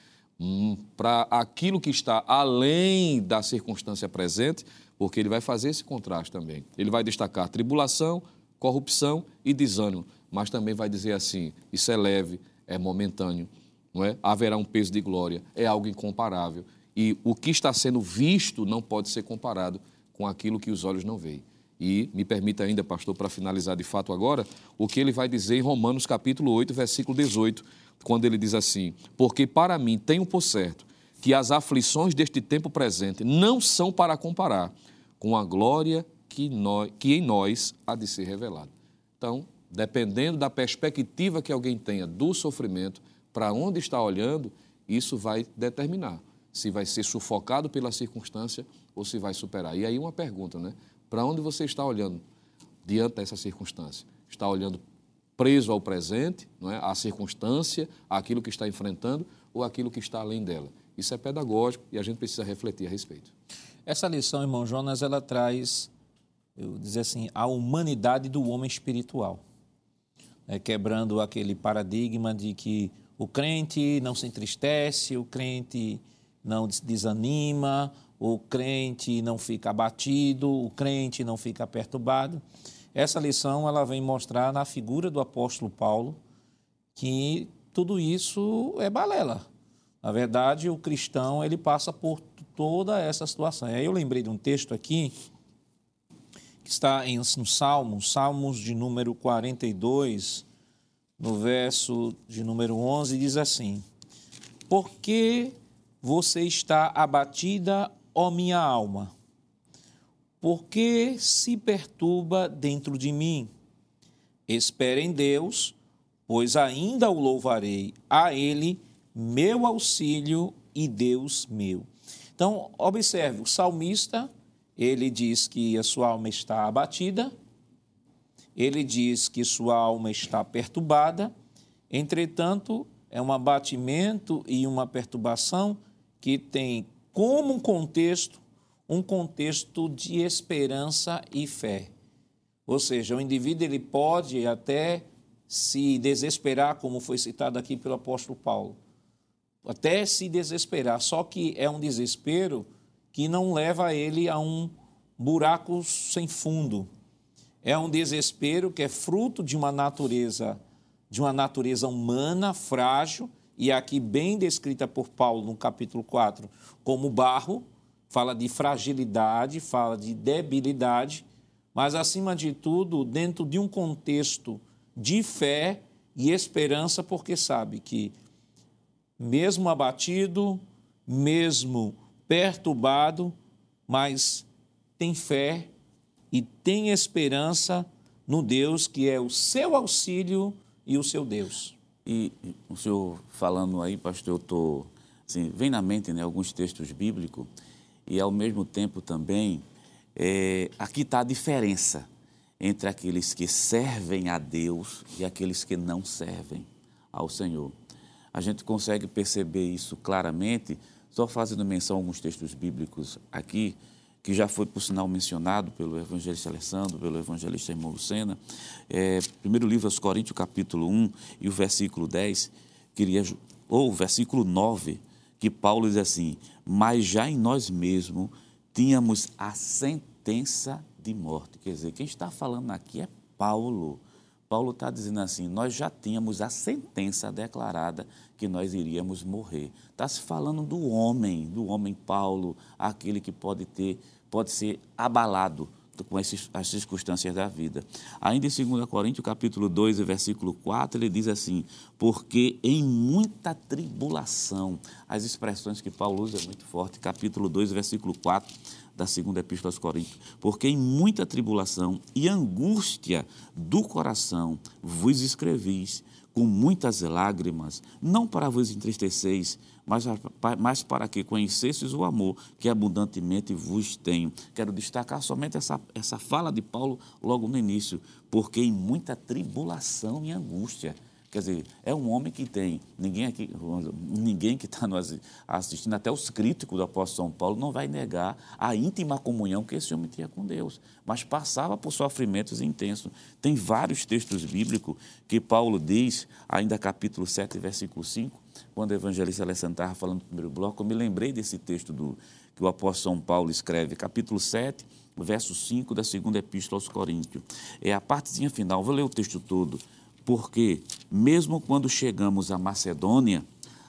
para aquilo que está além da circunstância presente, porque ele vai fazer esse contraste também. Ele vai destacar tribulação, corrupção e desânimo, mas também vai dizer assim: isso é leve, é momentâneo, não é? Haverá um peso de glória, é algo incomparável. E o que está sendo visto não pode ser comparado com aquilo que os olhos não veem. E me permita ainda, pastor, para finalizar de fato agora, o que ele vai dizer em Romanos capítulo 8, versículo 18, quando ele diz assim: Porque para mim tenho por certo que as aflições deste tempo presente não são para comparar com a glória que, nós, que em nós há de ser revelada. Então, dependendo da perspectiva que alguém tenha do sofrimento, para onde está olhando, isso vai determinar se vai ser sufocado pela circunstância ou se vai superar. E aí uma pergunta, né? Para onde você está olhando diante dessa circunstância? Está olhando preso ao presente, não é? à circunstância, àquilo que está enfrentando ou aquilo que está além dela? Isso é pedagógico e a gente precisa refletir a respeito. Essa lição, irmão Jonas, ela traz, eu dizer assim, a humanidade do homem espiritual. É, quebrando aquele paradigma de que o crente não se entristece, o crente não desanima, o crente não fica abatido, o crente não fica perturbado. Essa lição ela vem mostrar na figura do apóstolo Paulo que tudo isso é balela. Na verdade, o cristão ele passa por toda essa situação. Aí eu lembrei de um texto aqui que está em, no Salmos, Salmos de número 42, no verso de número 11, diz assim: Porque você está abatida, ó minha alma? Por que se perturba dentro de mim? Espere em Deus, pois ainda o louvarei, a Ele, meu auxílio e Deus meu. Então, observe, o salmista, ele diz que a sua alma está abatida, ele diz que sua alma está perturbada, entretanto, é um abatimento e uma perturbação que tem como contexto um contexto de esperança e fé. Ou seja, o indivíduo ele pode até se desesperar, como foi citado aqui pelo apóstolo Paulo, até se desesperar, só que é um desespero que não leva ele a um buraco sem fundo. É um desespero que é fruto de uma natureza, de uma natureza humana frágil e aqui bem descrita por Paulo no capítulo 4 como barro, fala de fragilidade, fala de debilidade, mas acima de tudo, dentro de um contexto de fé e esperança, porque sabe que, mesmo abatido, mesmo perturbado, mas tem fé e tem esperança no Deus que é o seu auxílio e o seu Deus. E o senhor falando aí, pastor, eu estou. Assim, vem na mente né, alguns textos bíblicos e, ao mesmo tempo, também, é, aqui está a diferença entre aqueles que servem a Deus e aqueles que não servem ao Senhor. A gente consegue perceber isso claramente, só fazendo menção a alguns textos bíblicos aqui, que já foi, por sinal, mencionado pelo evangelista Alessandro, pelo evangelista irmão Lucena. É, primeiro livro aos Coríntios, capítulo 1 e o versículo 10, queria, ou o versículo 9, que Paulo diz assim, mas já em nós mesmos tínhamos a sentença de morte. Quer dizer, quem está falando aqui é Paulo. Paulo está dizendo assim: nós já tínhamos a sentença declarada que nós iríamos morrer. Está se falando do homem, do homem Paulo, aquele que pode ter, pode ser abalado com as circunstâncias da vida. Ainda em 2 Coríntios, capítulo 2, versículo 4, ele diz assim, porque em muita tribulação, as expressões que Paulo usa é muito forte, capítulo 2, versículo 4, da segunda epístola aos Coríntios, porque em muita tribulação e angústia do coração vos escrevis com muitas lágrimas, não para vos entristeceis, mas, mas para que conhecesseis o amor que abundantemente vos tenho. Quero destacar somente essa, essa fala de Paulo logo no início, porque em muita tribulação e angústia Quer dizer, é um homem que tem, ninguém aqui, ninguém que está nos assistindo, até os críticos do apóstolo São Paulo, não vai negar a íntima comunhão que esse homem tinha com Deus, mas passava por sofrimentos intensos. Tem vários textos bíblicos que Paulo diz, ainda capítulo 7, versículo 5, quando o evangelista Alessandro estava falando no primeiro bloco, eu me lembrei desse texto do, que o apóstolo São Paulo escreve, capítulo 7, verso 5 da segunda epístola aos Coríntios. É a partezinha final, vou ler o texto todo porque, mesmo quando chegamos à Macedônia,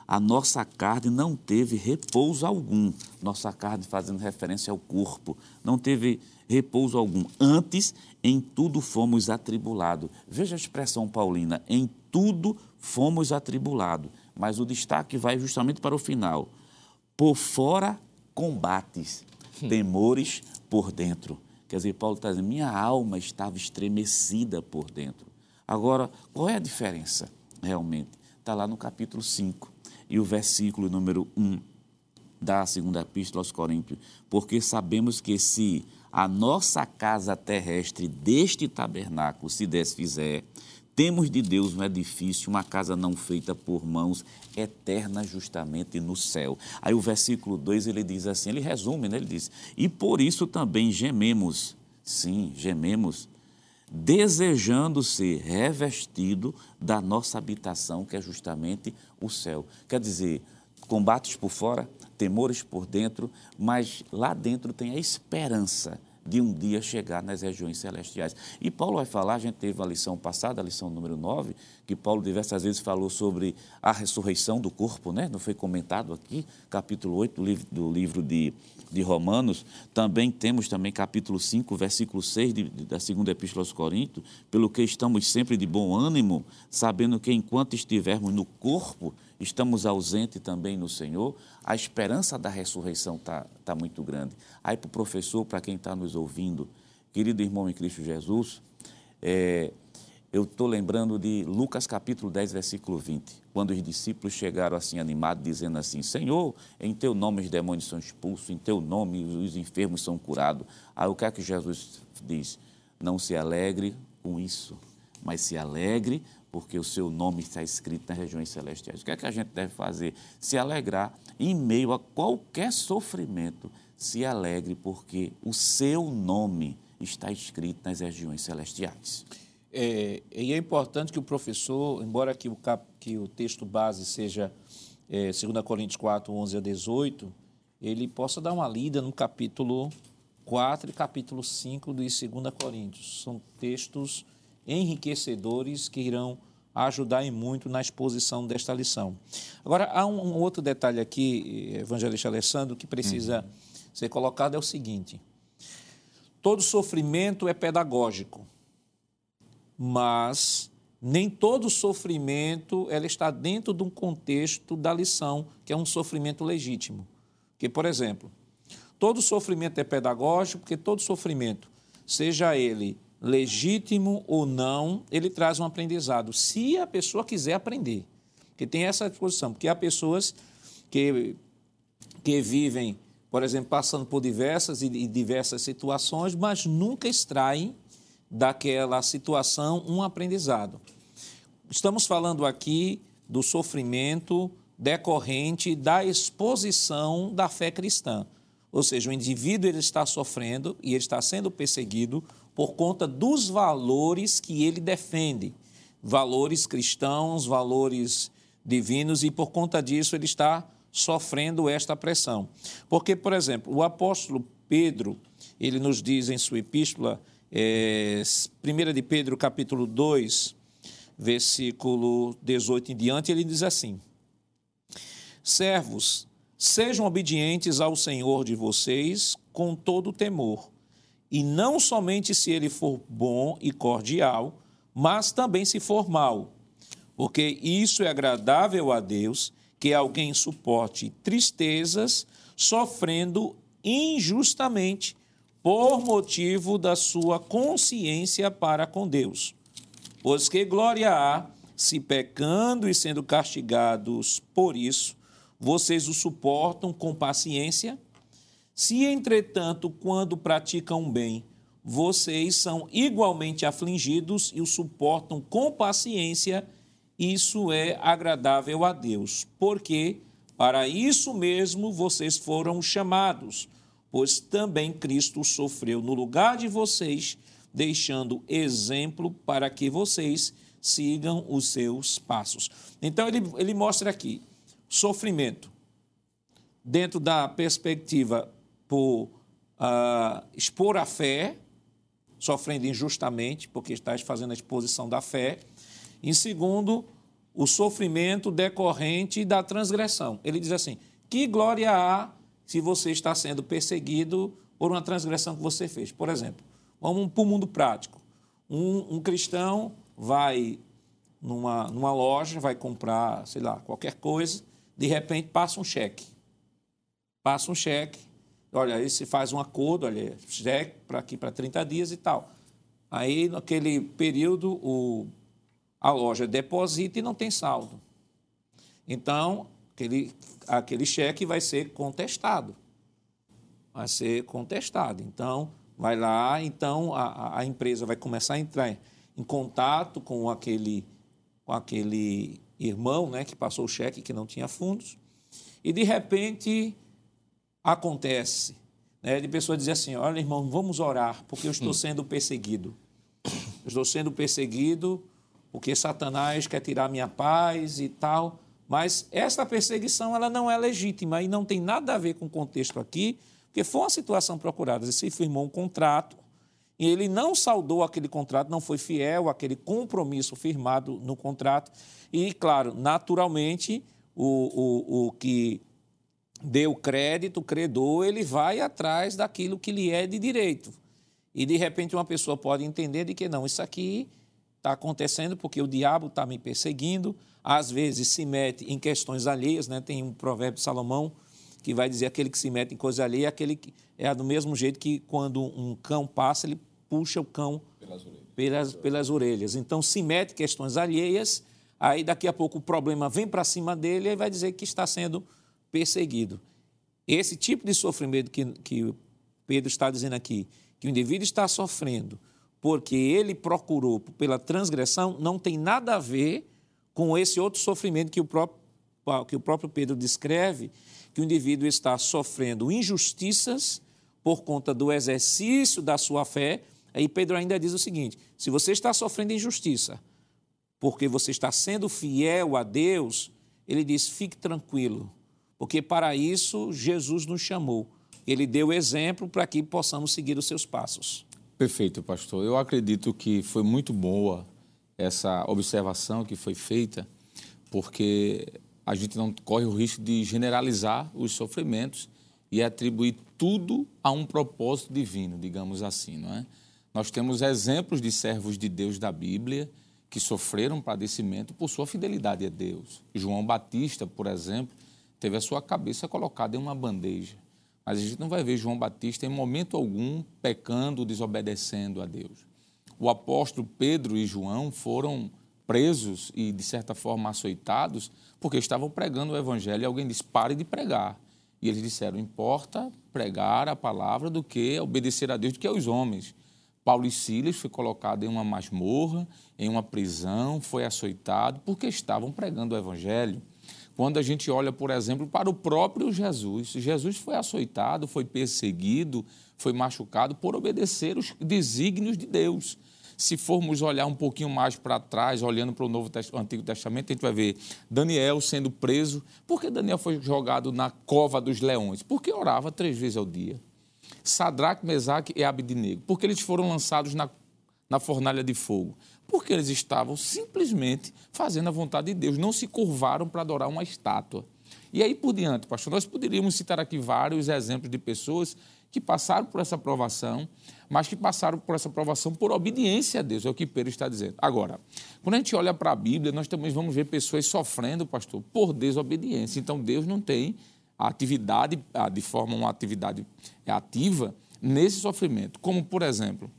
a nossa carne não teve repouso algum. Nossa carne, fazendo referência ao corpo, não teve repouso algum. Antes, em tudo fomos atribulados. Veja a expressão paulina: em tudo fomos atribulados. Mas o destaque vai justamente para o final. Por fora, combates, hum. temores por dentro. Quer dizer, Paulo está dizendo: minha alma estava estremecida por dentro. Agora, qual é a diferença realmente? Está lá no capítulo 5 e o versículo número 1 da segunda epístola aos Coríntios. Porque sabemos que se a nossa casa terrestre deste tabernáculo se desfizer, temos de Deus um edifício, uma casa não feita por mãos, eterna justamente no céu. Aí o versículo 2 ele diz assim, ele resume, né? ele diz: E por isso também gememos, sim, gememos, desejando ser revestido da nossa habitação, que é justamente o céu. Quer dizer, combates por fora, temores por dentro, mas lá dentro tem a esperança de um dia chegar nas regiões celestiais. E Paulo vai falar, a gente teve a lição passada, a lição número 9, que Paulo diversas vezes falou sobre a ressurreição do corpo, né? não foi comentado aqui, capítulo 8 do livro, do livro de, de Romanos. Também temos também capítulo 5, versículo 6 de, de, da segunda epístola aos Coríntios, pelo que estamos sempre de bom ânimo, sabendo que enquanto estivermos no corpo, estamos ausentes também no Senhor, a esperança da ressurreição está tá muito grande. Aí para o professor, para quem está nos ouvindo, querido irmão em Cristo Jesus, é, eu estou lembrando de Lucas capítulo 10, versículo 20, quando os discípulos chegaram assim animados, dizendo assim, Senhor, em teu nome os demônios são expulsos, em teu nome os enfermos são curados. Aí o que é que Jesus diz? Não se alegre com isso, mas se alegre porque o seu nome está escrito nas regiões celestiais. O que é que a gente deve fazer? Se alegrar em meio a qualquer sofrimento. Se alegre porque o seu nome está escrito nas regiões celestiais. É, e é importante que o professor, embora que o, cap, que o texto base seja é, 2 Coríntios 4, 11 a 18, ele possa dar uma lida no capítulo 4 e capítulo 5 de 2 Coríntios. São textos enriquecedores que irão ajudar em muito na exposição desta lição. Agora, há um, um outro detalhe aqui, evangelista Alessandro, que precisa uhum. ser colocado, é o seguinte. Todo sofrimento é pedagógico, mas nem todo sofrimento ela está dentro de um contexto da lição, que é um sofrimento legítimo. Que, por exemplo, todo sofrimento é pedagógico, porque todo sofrimento, seja ele legítimo ou não, ele traz um aprendizado, se a pessoa quiser aprender. Porque tem essa disposição, porque há pessoas que, que vivem, por exemplo, passando por diversas e diversas situações, mas nunca extraem daquela situação um aprendizado. Estamos falando aqui do sofrimento decorrente da exposição da fé cristã. Ou seja, o indivíduo ele está sofrendo e ele está sendo perseguido por conta dos valores que ele defende, valores cristãos, valores divinos, e por conta disso ele está sofrendo esta pressão. Porque, por exemplo, o apóstolo Pedro, ele nos diz em sua epístola, é, 1 de Pedro, capítulo 2, versículo 18 em diante, ele diz assim: Servos, sejam obedientes ao Senhor de vocês com todo temor, e não somente se ele for bom e cordial, mas também se for mal, porque isso é agradável a Deus, que alguém suporte tristezas, sofrendo injustamente por motivo da sua consciência para com Deus. Pois que glória há se pecando e sendo castigados por isso, vocês o suportam com paciência? Se, entretanto, quando praticam bem, vocês são igualmente afligidos e o suportam com paciência, isso é agradável a Deus, porque para isso mesmo vocês foram chamados, pois também Cristo sofreu no lugar de vocês deixando exemplo para que vocês sigam os seus passos. Então, ele, ele mostra aqui sofrimento dentro da perspectiva por uh, expor a fé, sofrendo injustamente, porque estás fazendo a exposição da fé. Em segundo, o sofrimento decorrente da transgressão. Ele diz assim: que glória há se você está sendo perseguido por uma transgressão que você fez? Por exemplo, Vamos para o mundo prático. Um, um, cristão vai numa, numa loja, vai comprar, sei lá, qualquer coisa, de repente passa um cheque. Passa um cheque, olha, aí se faz um acordo, olha, cheque para aqui para 30 dias e tal. Aí, naquele período, o, a loja deposita e não tem saldo. Então, aquele, aquele cheque vai ser contestado. Vai ser contestado. Então, vai lá, então a, a empresa vai começar a entrar em contato com aquele, com aquele irmão né, que passou o cheque que não tinha fundos, e de repente acontece né, de pessoa dizer assim: olha, irmão, vamos orar, porque eu estou sendo perseguido. Eu estou sendo perseguido porque Satanás quer tirar minha paz e tal. Mas essa perseguição ela não é legítima e não tem nada a ver com o contexto aqui, porque foi uma situação procurada. Se firmou um contrato e ele não saudou aquele contrato, não foi fiel àquele compromisso firmado no contrato. E, claro, naturalmente, o, o, o que deu crédito, o credor, ele vai atrás daquilo que lhe é de direito. E, de repente, uma pessoa pode entender de que não, isso aqui está acontecendo porque o diabo está me perseguindo, às vezes se mete em questões alheias, né? tem um provérbio de Salomão que vai dizer aquele que se mete em coisa alheia, aquele que é do mesmo jeito que quando um cão passa, ele puxa o cão pelas orelhas. Pelas, pelas orelhas. Então, se mete questões alheias, aí daqui a pouco o problema vem para cima dele e vai dizer que está sendo perseguido. Esse tipo de sofrimento que, que Pedro está dizendo aqui, que o indivíduo está sofrendo porque ele procurou pela transgressão, não tem nada a ver com esse outro sofrimento que o próprio, que o próprio Pedro descreve, que o indivíduo está sofrendo injustiças por conta do exercício da sua fé. Aí Pedro ainda diz o seguinte: se você está sofrendo injustiça porque você está sendo fiel a Deus, ele diz: fique tranquilo, porque para isso Jesus nos chamou. Ele deu exemplo para que possamos seguir os seus passos. Perfeito, pastor. Eu acredito que foi muito boa essa observação que foi feita, porque a gente não corre o risco de generalizar os sofrimentos e atribuir tudo a um propósito divino, digamos assim, não é? Nós temos exemplos de servos de Deus da Bíblia que sofreram padecimento por sua fidelidade a Deus. João Batista, por exemplo, teve a sua cabeça colocada em uma bandeja. Mas a gente não vai ver João Batista em momento algum pecando, desobedecendo a Deus. O apóstolo Pedro e João foram presos e, de certa forma, açoitados porque estavam pregando o evangelho e alguém disse: pare de pregar. E eles disseram: importa pregar a palavra do que obedecer a Deus, do que aos homens. Paulo e Silas foi colocado em uma masmorra, em uma prisão, foi açoitado porque estavam pregando o evangelho. Quando a gente olha, por exemplo, para o próprio Jesus, Jesus foi açoitado, foi perseguido, foi machucado por obedecer os desígnios de Deus. Se formos olhar um pouquinho mais para trás, olhando para o Novo Antigo Testamento, a gente vai ver Daniel sendo preso. Por que Daniel foi jogado na cova dos leões? Porque orava três vezes ao dia. Sadraque, Mesaque e Abednego. Porque eles foram lançados na, na fornalha de fogo porque eles estavam simplesmente fazendo a vontade de Deus, não se curvaram para adorar uma estátua. E aí por diante, pastor, nós poderíamos citar aqui vários exemplos de pessoas que passaram por essa provação, mas que passaram por essa provação por obediência a Deus, é o que Pedro está dizendo. Agora, quando a gente olha para a Bíblia, nós também vamos ver pessoas sofrendo, pastor, por desobediência. Então Deus não tem a atividade, de forma uma atividade ativa nesse sofrimento. Como, por exemplo,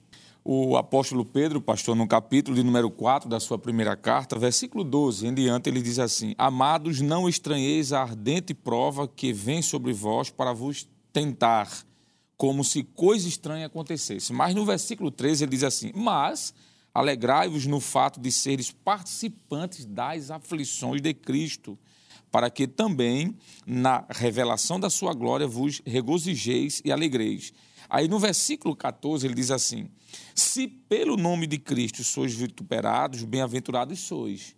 o apóstolo Pedro, pastor, no capítulo de número 4 da sua primeira carta, versículo 12 em diante, ele diz assim: Amados, não estranheis a ardente prova que vem sobre vós para vos tentar, como se coisa estranha acontecesse. Mas no versículo 13 ele diz assim: Mas alegrai-vos no fato de seres participantes das aflições de Cristo, para que também na revelação da sua glória vos regozijeis e alegreis. Aí no versículo 14 ele diz assim: Se pelo nome de Cristo sois vituperados, bem-aventurados sois,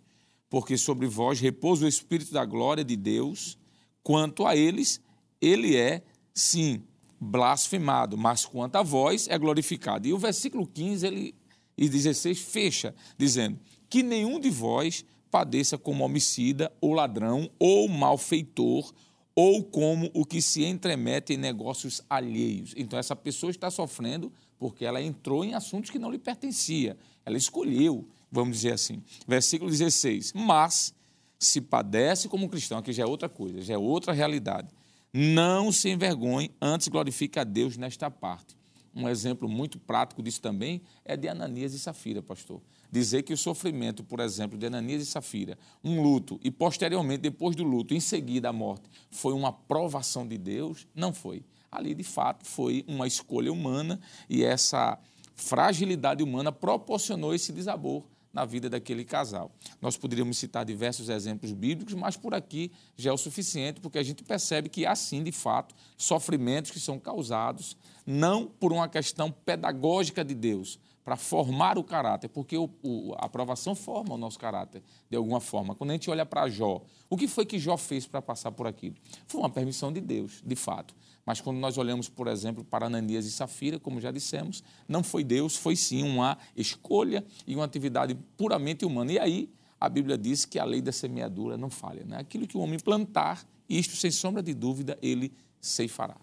porque sobre vós repousa o Espírito da glória de Deus. Quanto a eles, ele é, sim, blasfemado, mas quanto a vós, é glorificado. E o versículo 15 ele, e 16 fecha, dizendo: Que nenhum de vós padeça como homicida, ou ladrão, ou malfeitor, ou como o que se entremete em negócios alheios. Então, essa pessoa está sofrendo porque ela entrou em assuntos que não lhe pertencia. Ela escolheu, vamos dizer assim. Versículo 16. Mas, se padece como cristão, aqui já é outra coisa, já é outra realidade. Não se envergonhe, antes glorifique a Deus nesta parte. Um exemplo muito prático disso também é de Ananias e Safira, pastor dizer que o sofrimento, por exemplo, de Ananias e Safira, um luto e posteriormente, depois do luto, em seguida a morte, foi uma provação de Deus, não foi. Ali, de fato, foi uma escolha humana e essa fragilidade humana proporcionou esse desabor na vida daquele casal. Nós poderíamos citar diversos exemplos bíblicos, mas por aqui já é o suficiente, porque a gente percebe que há sim, de fato, sofrimentos que são causados não por uma questão pedagógica de Deus, para formar o caráter, porque o, o, a aprovação forma o nosso caráter de alguma forma. Quando a gente olha para Jó, o que foi que Jó fez para passar por aquilo? Foi uma permissão de Deus, de fato. Mas quando nós olhamos, por exemplo, para Ananias e Safira, como já dissemos, não foi Deus, foi sim uma escolha e uma atividade puramente humana. E aí a Bíblia diz que a lei da semeadura não falha. Né? Aquilo que o homem plantar, isto sem sombra de dúvida, ele ceifará.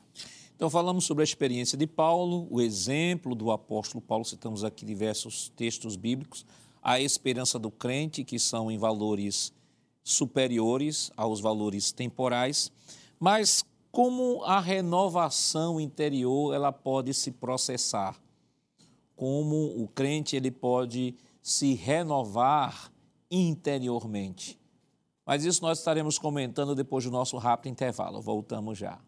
Então, falamos sobre a experiência de Paulo, o exemplo do apóstolo Paulo, citamos aqui diversos textos bíblicos, a esperança do crente, que são em valores superiores aos valores temporais, mas como a renovação interior ela pode se processar, como o crente ele pode se renovar interiormente. Mas isso nós estaremos comentando depois do nosso rápido intervalo. Voltamos já.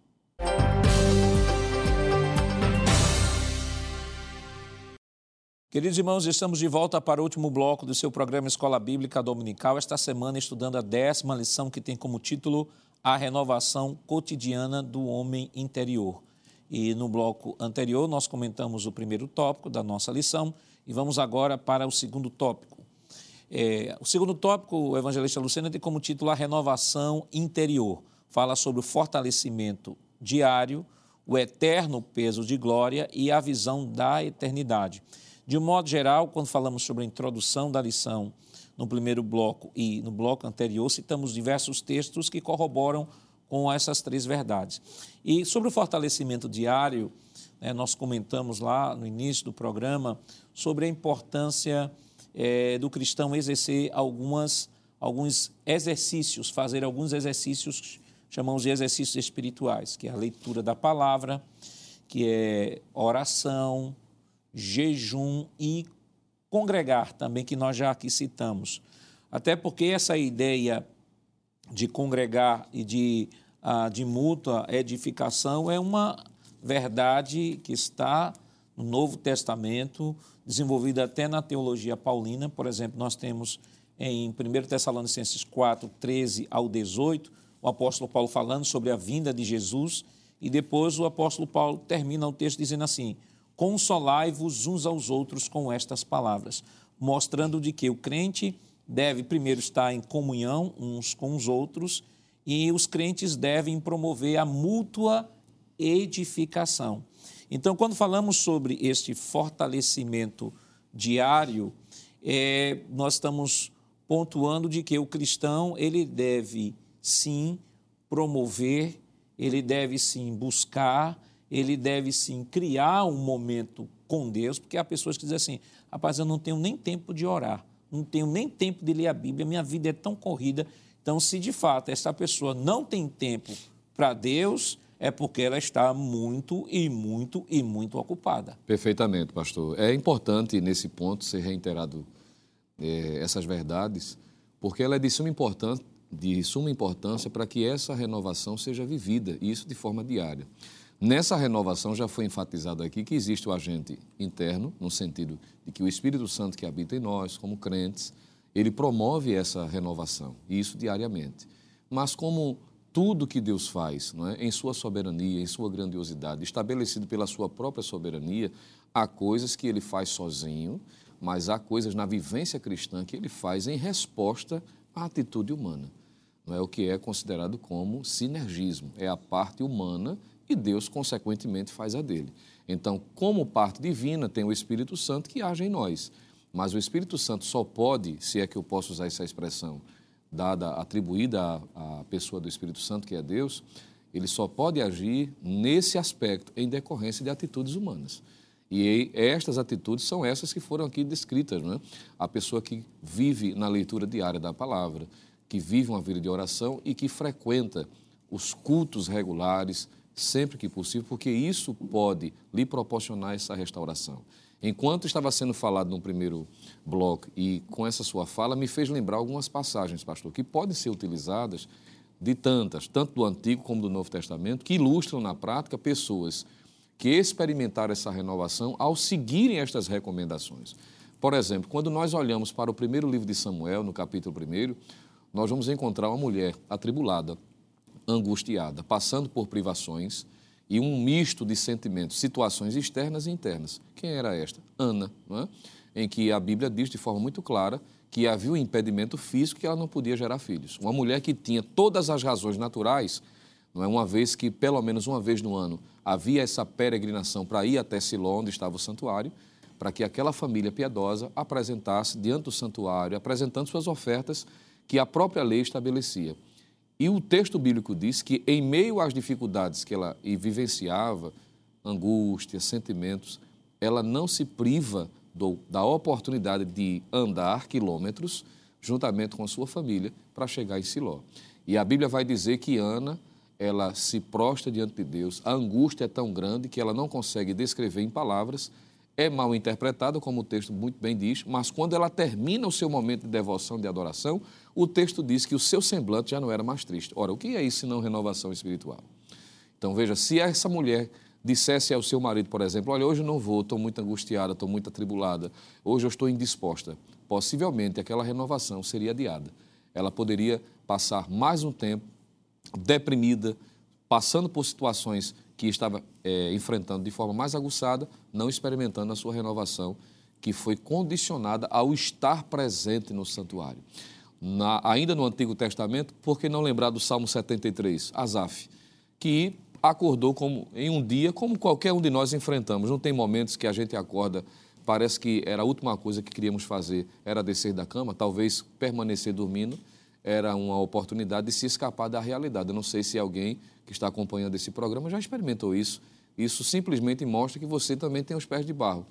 Queridos irmãos, estamos de volta para o último bloco do seu programa Escola Bíblica Dominical, esta semana estudando a décima lição que tem como título A Renovação Cotidiana do Homem Interior. E no bloco anterior nós comentamos o primeiro tópico da nossa lição e vamos agora para o segundo tópico. É, o segundo tópico, o evangelista Luciano, tem como título A Renovação Interior. Fala sobre o fortalecimento diário, o eterno peso de glória e a visão da eternidade. De um modo geral, quando falamos sobre a introdução da lição no primeiro bloco e no bloco anterior, citamos diversos textos que corroboram com essas três verdades. E sobre o fortalecimento diário, né, nós comentamos lá no início do programa sobre a importância é, do cristão exercer algumas, alguns exercícios, fazer alguns exercícios, chamamos de exercícios espirituais, que é a leitura da palavra, que é oração, jejum e congregar também, que nós já aqui citamos. Até porque essa ideia de congregar e de, uh, de mútua edificação é uma verdade que está no Novo Testamento, desenvolvida até na teologia paulina. Por exemplo, nós temos em 1 Tessalonicenses 4, 13 ao 18, o apóstolo Paulo falando sobre a vinda de Jesus, e depois o apóstolo Paulo termina o texto dizendo assim: Consolai-vos uns aos outros com estas palavras, mostrando de que o crente deve primeiro estar em comunhão uns com os outros e os crentes devem promover a mútua edificação. Então, quando falamos sobre este fortalecimento diário, é, nós estamos pontuando de que o cristão ele deve sim promover, ele deve sim buscar, ele deve sim criar um momento com Deus, porque há pessoas que dizem assim: rapaz, eu não tenho nem tempo de orar, não tenho nem tempo de ler a Bíblia, minha vida é tão corrida. Então, se de fato essa pessoa não tem tempo para Deus, é porque ela está muito e muito e muito ocupada. Perfeitamente, pastor. É importante nesse ponto ser reiterado é, essas verdades, porque ela é de suma importância, de suma importância para que essa renovação seja vivida, e isso de forma diária. Nessa renovação já foi enfatizado aqui que existe o agente interno, no sentido de que o Espírito Santo que habita em nós, como crentes, ele promove essa renovação, e isso diariamente. Mas como tudo que Deus faz, não é? em sua soberania, em sua grandiosidade, estabelecido pela sua própria soberania, há coisas que ele faz sozinho, mas há coisas na vivência cristã que ele faz em resposta à atitude humana. Não é o que é considerado como sinergismo, é a parte humana e Deus, consequentemente, faz a dele. Então, como parte divina, tem o Espírito Santo que age em nós. Mas o Espírito Santo só pode, se é que eu posso usar essa expressão, dada, atribuída à, à pessoa do Espírito Santo, que é Deus, ele só pode agir nesse aspecto em decorrência de atitudes humanas. E estas atitudes são essas que foram aqui descritas. Não é? A pessoa que vive na leitura diária da palavra, que vive uma vida de oração e que frequenta os cultos regulares, sempre que possível, porque isso pode lhe proporcionar essa restauração. Enquanto estava sendo falado no primeiro bloco e com essa sua fala, me fez lembrar algumas passagens, pastor, que podem ser utilizadas de tantas, tanto do Antigo como do Novo Testamento, que ilustram na prática pessoas que experimentaram essa renovação ao seguirem estas recomendações. Por exemplo, quando nós olhamos para o primeiro livro de Samuel, no capítulo 1, nós vamos encontrar uma mulher atribulada, angustiada, passando por privações, e um misto de sentimentos, situações externas e internas. Quem era esta? Ana, é? em que a Bíblia diz de forma muito clara que havia um impedimento físico que ela não podia gerar filhos. Uma mulher que tinha todas as razões naturais, não é uma vez que pelo menos uma vez no ano havia essa peregrinação para ir até Siló, onde estava o santuário, para que aquela família piedosa apresentasse diante do santuário, apresentando suas ofertas que a própria lei estabelecia. E o texto bíblico diz que, em meio às dificuldades que ela vivenciava, angústias, sentimentos, ela não se priva do, da oportunidade de andar quilômetros juntamente com sua família para chegar em Siló. E a Bíblia vai dizer que Ana, ela se prostra diante de Deus, a angústia é tão grande que ela não consegue descrever em palavras, é mal interpretada, como o texto muito bem diz, mas quando ela termina o seu momento de devoção, de adoração, o texto diz que o seu semblante já não era mais triste. Ora, o que é isso senão renovação espiritual? Então veja, se essa mulher dissesse ao seu marido, por exemplo, olha, hoje eu não vou, estou muito angustiada, estou muito atribulada, hoje eu estou indisposta, possivelmente aquela renovação seria adiada. Ela poderia passar mais um tempo deprimida, passando por situações que estava é, enfrentando de forma mais aguçada, não experimentando a sua renovação, que foi condicionada ao estar presente no santuário. Na, ainda no Antigo Testamento, por que não lembrar do Salmo 73, Asaf, que acordou como, em um dia como qualquer um de nós enfrentamos. Não tem momentos que a gente acorda, parece que era a última coisa que queríamos fazer, era descer da cama, talvez permanecer dormindo, era uma oportunidade de se escapar da realidade. Eu não sei se alguém que está acompanhando esse programa já experimentou isso. Isso simplesmente mostra que você também tem os pés de barro.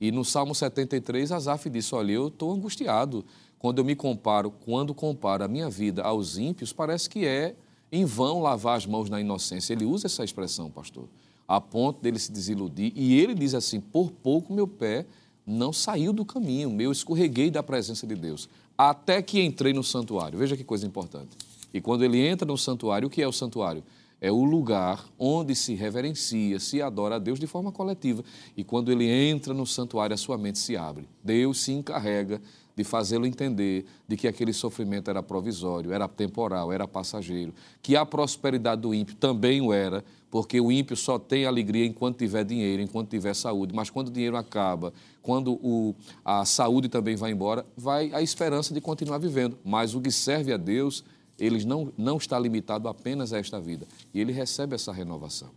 E no Salmo 73, Asaf disse: Olha, eu estou angustiado. Quando eu me comparo, quando comparo a minha vida aos ímpios, parece que é em vão lavar as mãos na inocência. Ele usa essa expressão, pastor, a ponto dele se desiludir. E ele diz assim: Por pouco meu pé não saiu do caminho, eu escorreguei da presença de Deus, até que entrei no santuário. Veja que coisa importante. E quando ele entra no santuário, o que é o santuário? É o lugar onde se reverencia, se adora a Deus de forma coletiva. E quando ele entra no santuário, a sua mente se abre. Deus se encarrega de fazê-lo entender de que aquele sofrimento era provisório, era temporal, era passageiro, que a prosperidade do ímpio também o era, porque o ímpio só tem alegria enquanto tiver dinheiro, enquanto tiver saúde, mas quando o dinheiro acaba, quando o, a saúde também vai embora, vai a esperança de continuar vivendo. Mas o que serve a Deus, ele não, não está limitado apenas a esta vida, e ele recebe essa renovação.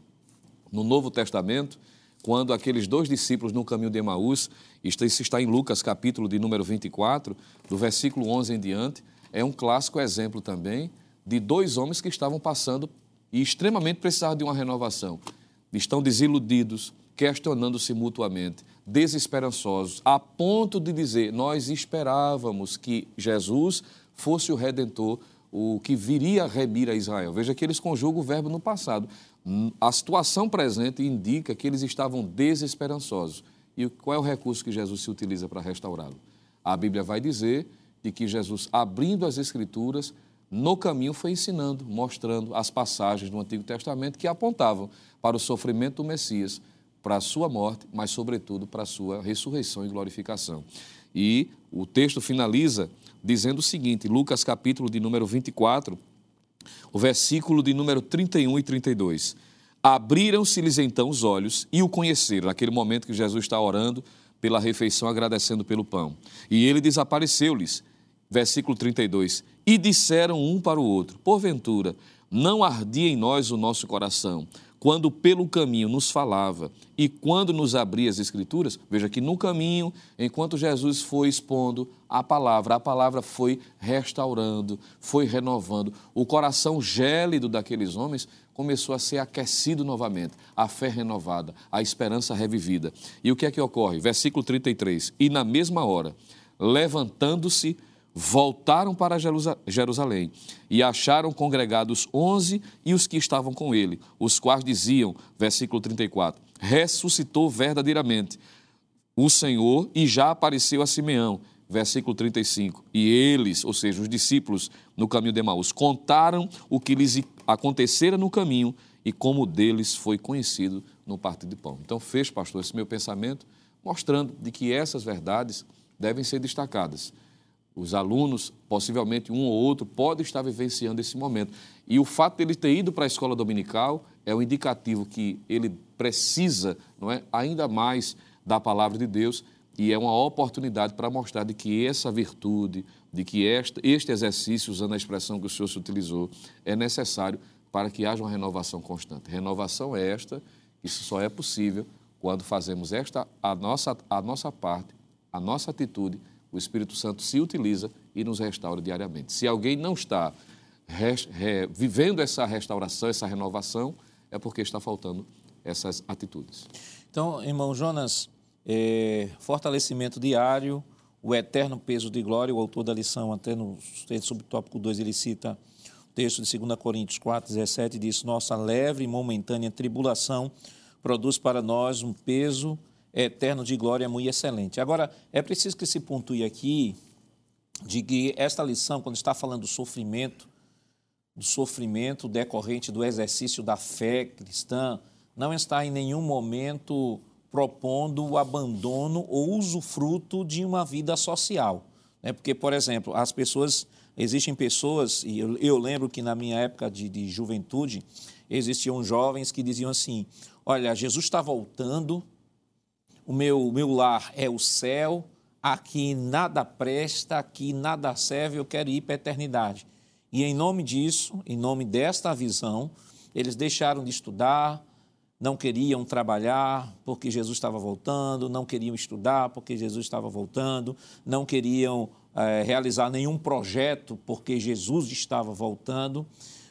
No Novo Testamento, quando aqueles dois discípulos no caminho de Emaús, isso está em Lucas capítulo de número 24, do versículo 11 em diante, é um clássico exemplo também de dois homens que estavam passando e extremamente precisavam de uma renovação. Estão desiludidos, questionando-se mutuamente, desesperançosos, a ponto de dizer: Nós esperávamos que Jesus fosse o redentor, o que viria a remir a Israel. Veja que eles conjugam o verbo no passado. A situação presente indica que eles estavam desesperançosos. E qual é o recurso que Jesus se utiliza para restaurá-lo? A Bíblia vai dizer de que Jesus, abrindo as Escrituras, no caminho foi ensinando, mostrando as passagens do Antigo Testamento que apontavam para o sofrimento do Messias, para a sua morte, mas, sobretudo, para a sua ressurreição e glorificação. E o texto finaliza dizendo o seguinte, Lucas capítulo de número 24, o versículo de número 31 e 32. Abriram-se-lhes então os olhos e o conheceram, naquele momento que Jesus está orando pela refeição, agradecendo pelo pão. E ele desapareceu-lhes. Versículo 32. E disseram um para o outro: Porventura, não ardia em nós o nosso coração quando pelo caminho nos falava e quando nos abria as Escrituras, veja que no caminho, enquanto Jesus foi expondo a palavra, a palavra foi restaurando, foi renovando. O coração gélido daqueles homens começou a ser aquecido novamente, a fé renovada, a esperança revivida. E o que é que ocorre? Versículo 33. E na mesma hora, levantando-se, voltaram para Jerusalém e acharam congregados onze e os que estavam com ele, os quais diziam, versículo 34, ressuscitou verdadeiramente o Senhor e já apareceu a Simeão, versículo 35. E eles, ou seja, os discípulos no caminho de Emaús, contaram o que lhes acontecera no caminho e como deles foi conhecido no partido de pão. Então, fez, pastor, esse meu pensamento, mostrando de que essas verdades devem ser destacadas os alunos, possivelmente um ou outro, pode estar vivenciando esse momento. E o fato de ele ter ido para a escola dominical é um indicativo que ele precisa, não é, ainda mais da palavra de Deus e é uma oportunidade para mostrar de que essa virtude, de que este, exercício, usando a expressão que o senhor se utilizou, é necessário para que haja uma renovação constante. Renovação é esta, isso só é possível quando fazemos esta a nossa, a nossa parte, a nossa atitude o Espírito Santo se utiliza e nos restaura diariamente. Se alguém não está re, vivendo essa restauração, essa renovação, é porque está faltando essas atitudes. Então, irmão Jonas, é, fortalecimento diário, o eterno peso de glória, o autor da lição, até no subtópico 2, ele cita o texto de 2 Coríntios 4, 17, diz: Nossa leve e momentânea tribulação produz para nós um peso eterno de glória muito excelente. Agora, é preciso que se pontue aqui de que esta lição, quando está falando do sofrimento, do sofrimento decorrente do exercício da fé cristã, não está em nenhum momento propondo o abandono ou usufruto de uma vida social. Né? Porque, por exemplo, as pessoas, existem pessoas, e eu, eu lembro que na minha época de, de juventude, existiam jovens que diziam assim: Olha, Jesus está voltando, o meu, meu lar é o céu, aqui nada presta, aqui nada serve, eu quero ir para a eternidade. E em nome disso, em nome desta visão, eles deixaram de estudar, não queriam trabalhar porque Jesus estava voltando, não queriam estudar porque Jesus estava voltando, não queriam é, realizar nenhum projeto porque Jesus estava voltando.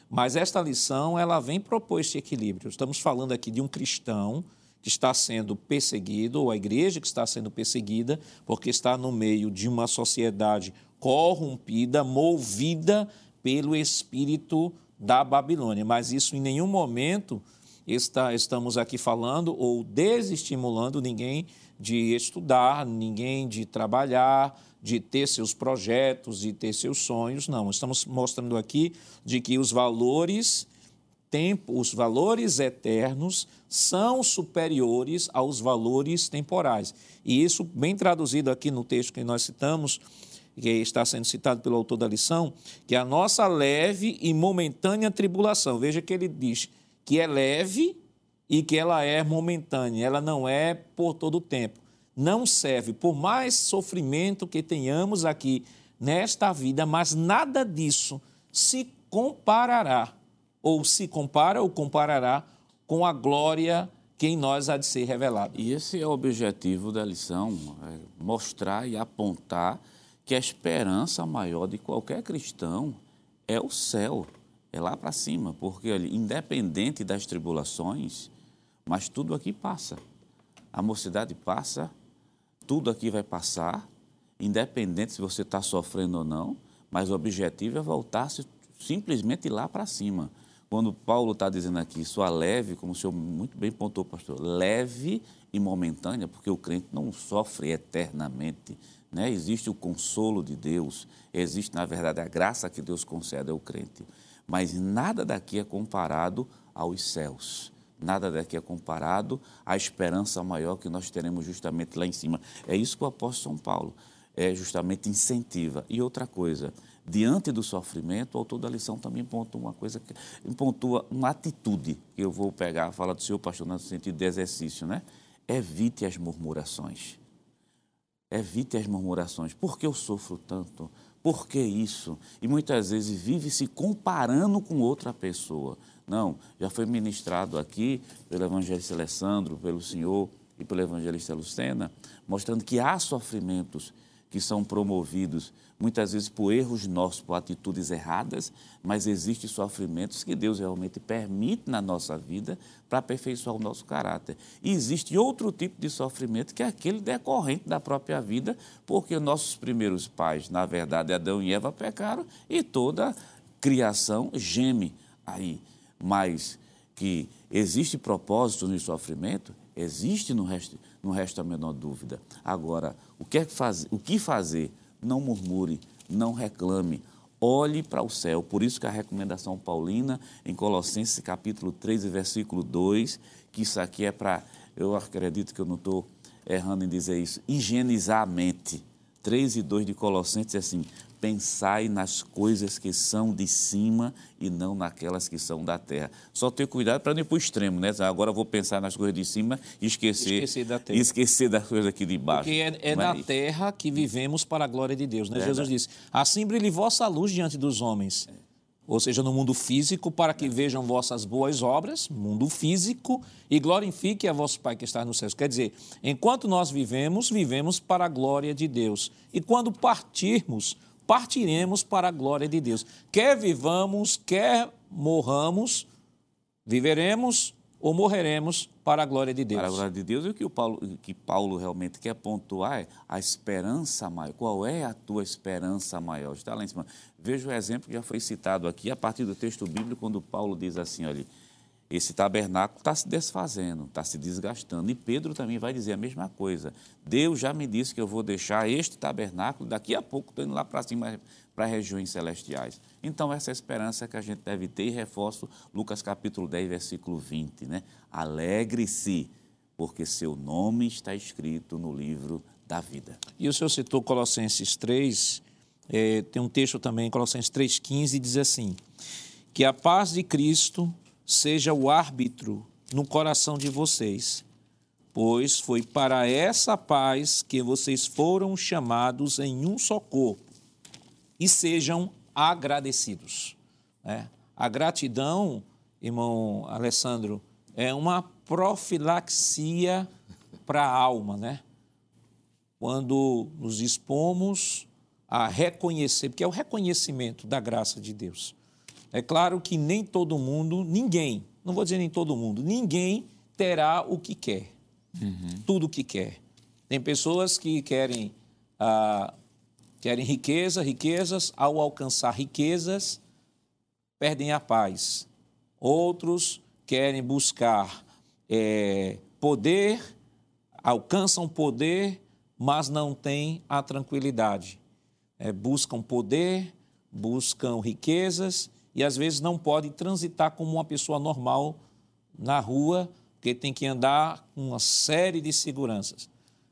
Mas esta lição, ela vem propor esse equilíbrio. Estamos falando aqui de um cristão que está sendo perseguido, ou a igreja que está sendo perseguida, porque está no meio de uma sociedade corrompida, movida pelo espírito da Babilônia. Mas isso em nenhum momento está, estamos aqui falando ou desestimulando ninguém de estudar, ninguém de trabalhar, de ter seus projetos, de ter seus sonhos. Não, estamos mostrando aqui de que os valores tempo, os valores eternos são superiores aos valores temporais. E isso, bem traduzido aqui no texto que nós citamos, que está sendo citado pelo autor da lição, que é a nossa leve e momentânea tribulação. Veja que ele diz que é leve e que ela é momentânea, ela não é por todo o tempo. Não serve, por mais sofrimento que tenhamos aqui nesta vida, mas nada disso se comparará, ou se compara ou comparará com a glória que em nós há de ser revelada. E esse é o objetivo da lição, é mostrar e apontar que a esperança maior de qualquer cristão é o céu, é lá para cima, porque independente das tribulações, mas tudo aqui passa. A mocidade passa, tudo aqui vai passar, independente se você está sofrendo ou não, mas o objetivo é voltar -se simplesmente lá para cima. Quando Paulo está dizendo aqui, sua leve, como o senhor muito bem pontou, pastor, leve e momentânea, porque o crente não sofre eternamente. Né? Existe o consolo de Deus, existe, na verdade, a graça que Deus concede ao crente. Mas nada daqui é comparado aos céus. Nada daqui é comparado à esperança maior que nós teremos justamente lá em cima. É isso que o apóstolo São Paulo é, justamente incentiva. E outra coisa, diante do sofrimento, o autor da lição também pontua uma coisa, que, pontua uma atitude, que eu vou pegar, fala do senhor pastor no sentido de exercício, né? Evite as murmurações. Evite as murmurações. Por que eu sofro tanto? Por que isso? E muitas vezes vive se comparando com outra pessoa. Não, já foi ministrado aqui pelo evangelista Alessandro, pelo senhor e pelo evangelista Lucena, mostrando que há sofrimentos que são promovidos muitas vezes por erros nossos, por atitudes erradas, mas existem sofrimentos que Deus realmente permite na nossa vida para aperfeiçoar o nosso caráter. E existe outro tipo de sofrimento que é aquele decorrente da própria vida, porque nossos primeiros pais, na verdade, Adão e Eva pecaram e toda criação geme aí. Mas que existe propósito no sofrimento, existe no resto, não resta a menor dúvida. Agora, o que, é fazer, o que fazer? Não murmure, não reclame, olhe para o céu. Por isso que a recomendação paulina, em Colossenses capítulo 3, versículo 2, que isso aqui é para, eu acredito que eu não estou errando em dizer isso, higienizar a mente. 3 e 2 de Colossenses é assim, pensai nas coisas que são de cima e não naquelas que são da terra. Só ter cuidado para não ir para o extremo, né? Agora vou pensar nas coisas de cima e esquecer, esquecer, da terra. esquecer das coisas aqui de baixo. Porque é, é da é terra que vivemos para a glória de Deus, né? Jesus disse, assim brilhe vossa luz diante dos homens. É. Ou seja, no mundo físico, para que vejam vossas boas obras, mundo físico, e glorifique a vosso Pai que está nos céus. Quer dizer, enquanto nós vivemos, vivemos para a glória de Deus. E quando partirmos, partiremos para a glória de Deus. Quer vivamos, quer morramos, viveremos ou morreremos para a glória de Deus. Para a glória de Deus. E o que, o Paulo, que Paulo realmente quer pontuar é a esperança maior. Qual é a tua esperança maior? Está lá em cima. Veja o exemplo que já foi citado aqui, a partir do texto bíblico, quando Paulo diz assim, olha, esse tabernáculo está se desfazendo, está se desgastando. E Pedro também vai dizer a mesma coisa. Deus já me disse que eu vou deixar este tabernáculo, daqui a pouco estou indo lá para cima, para regiões celestiais. Então, essa é esperança que a gente deve ter, e reforço Lucas capítulo 10, versículo 20. Né? Alegre-se, porque seu nome está escrito no livro da vida. E o senhor citou Colossenses 3, é, tem um texto também, Colossenses 3,15, diz assim: Que a paz de Cristo seja o árbitro no coração de vocês, pois foi para essa paz que vocês foram chamados em um só corpo, e sejam agradecidos. Né? A gratidão, irmão Alessandro, é uma profilaxia para a alma, né? Quando nos dispomos a reconhecer, porque é o reconhecimento da graça de Deus. É claro que nem todo mundo, ninguém, não vou dizer nem todo mundo, ninguém terá o que quer, uhum. tudo o que quer. Tem pessoas que querem, ah, querem riqueza, riquezas, ao alcançar riquezas, perdem a paz. Outros querem buscar é, poder, alcançam poder, mas não têm a tranquilidade. É, buscam poder, buscam riquezas e às vezes não podem transitar como uma pessoa normal na rua, porque tem que andar com uma série de seguranças.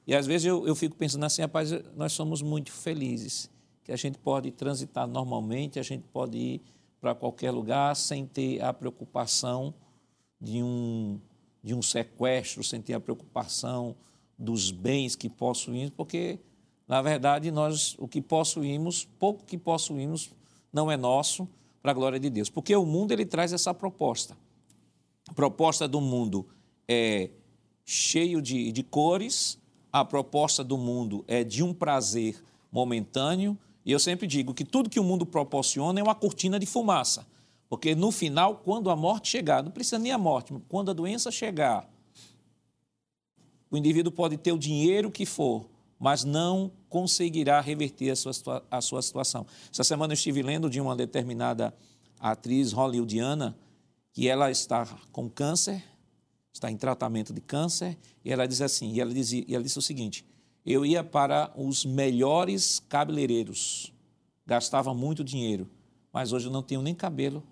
E às vezes eu, eu fico pensando assim, rapaz, nós somos muito felizes, que a gente pode transitar normalmente, a gente pode ir para qualquer lugar sem ter a preocupação de um, de um sequestro, sem ter a preocupação dos bens que possuímos, porque, na verdade, nós o que possuímos, pouco que possuímos, não é nosso, para a glória de Deus. Porque o mundo ele traz essa proposta. A proposta do mundo é cheio de, de cores, a proposta do mundo é de um prazer momentâneo, e eu sempre digo que tudo que o mundo proporciona é uma cortina de fumaça. Porque no final, quando a morte chegar, não precisa nem a morte, quando a doença chegar, o indivíduo pode ter o dinheiro que for, mas não conseguirá reverter a sua, a sua situação. Essa semana eu estive lendo de uma determinada atriz hollywoodiana que ela está com câncer, está em tratamento de câncer, e ela diz assim, e ela, dizia, e ela disse o seguinte, eu ia para os melhores cabeleireiros, gastava muito dinheiro, mas hoje eu não tenho nem cabelo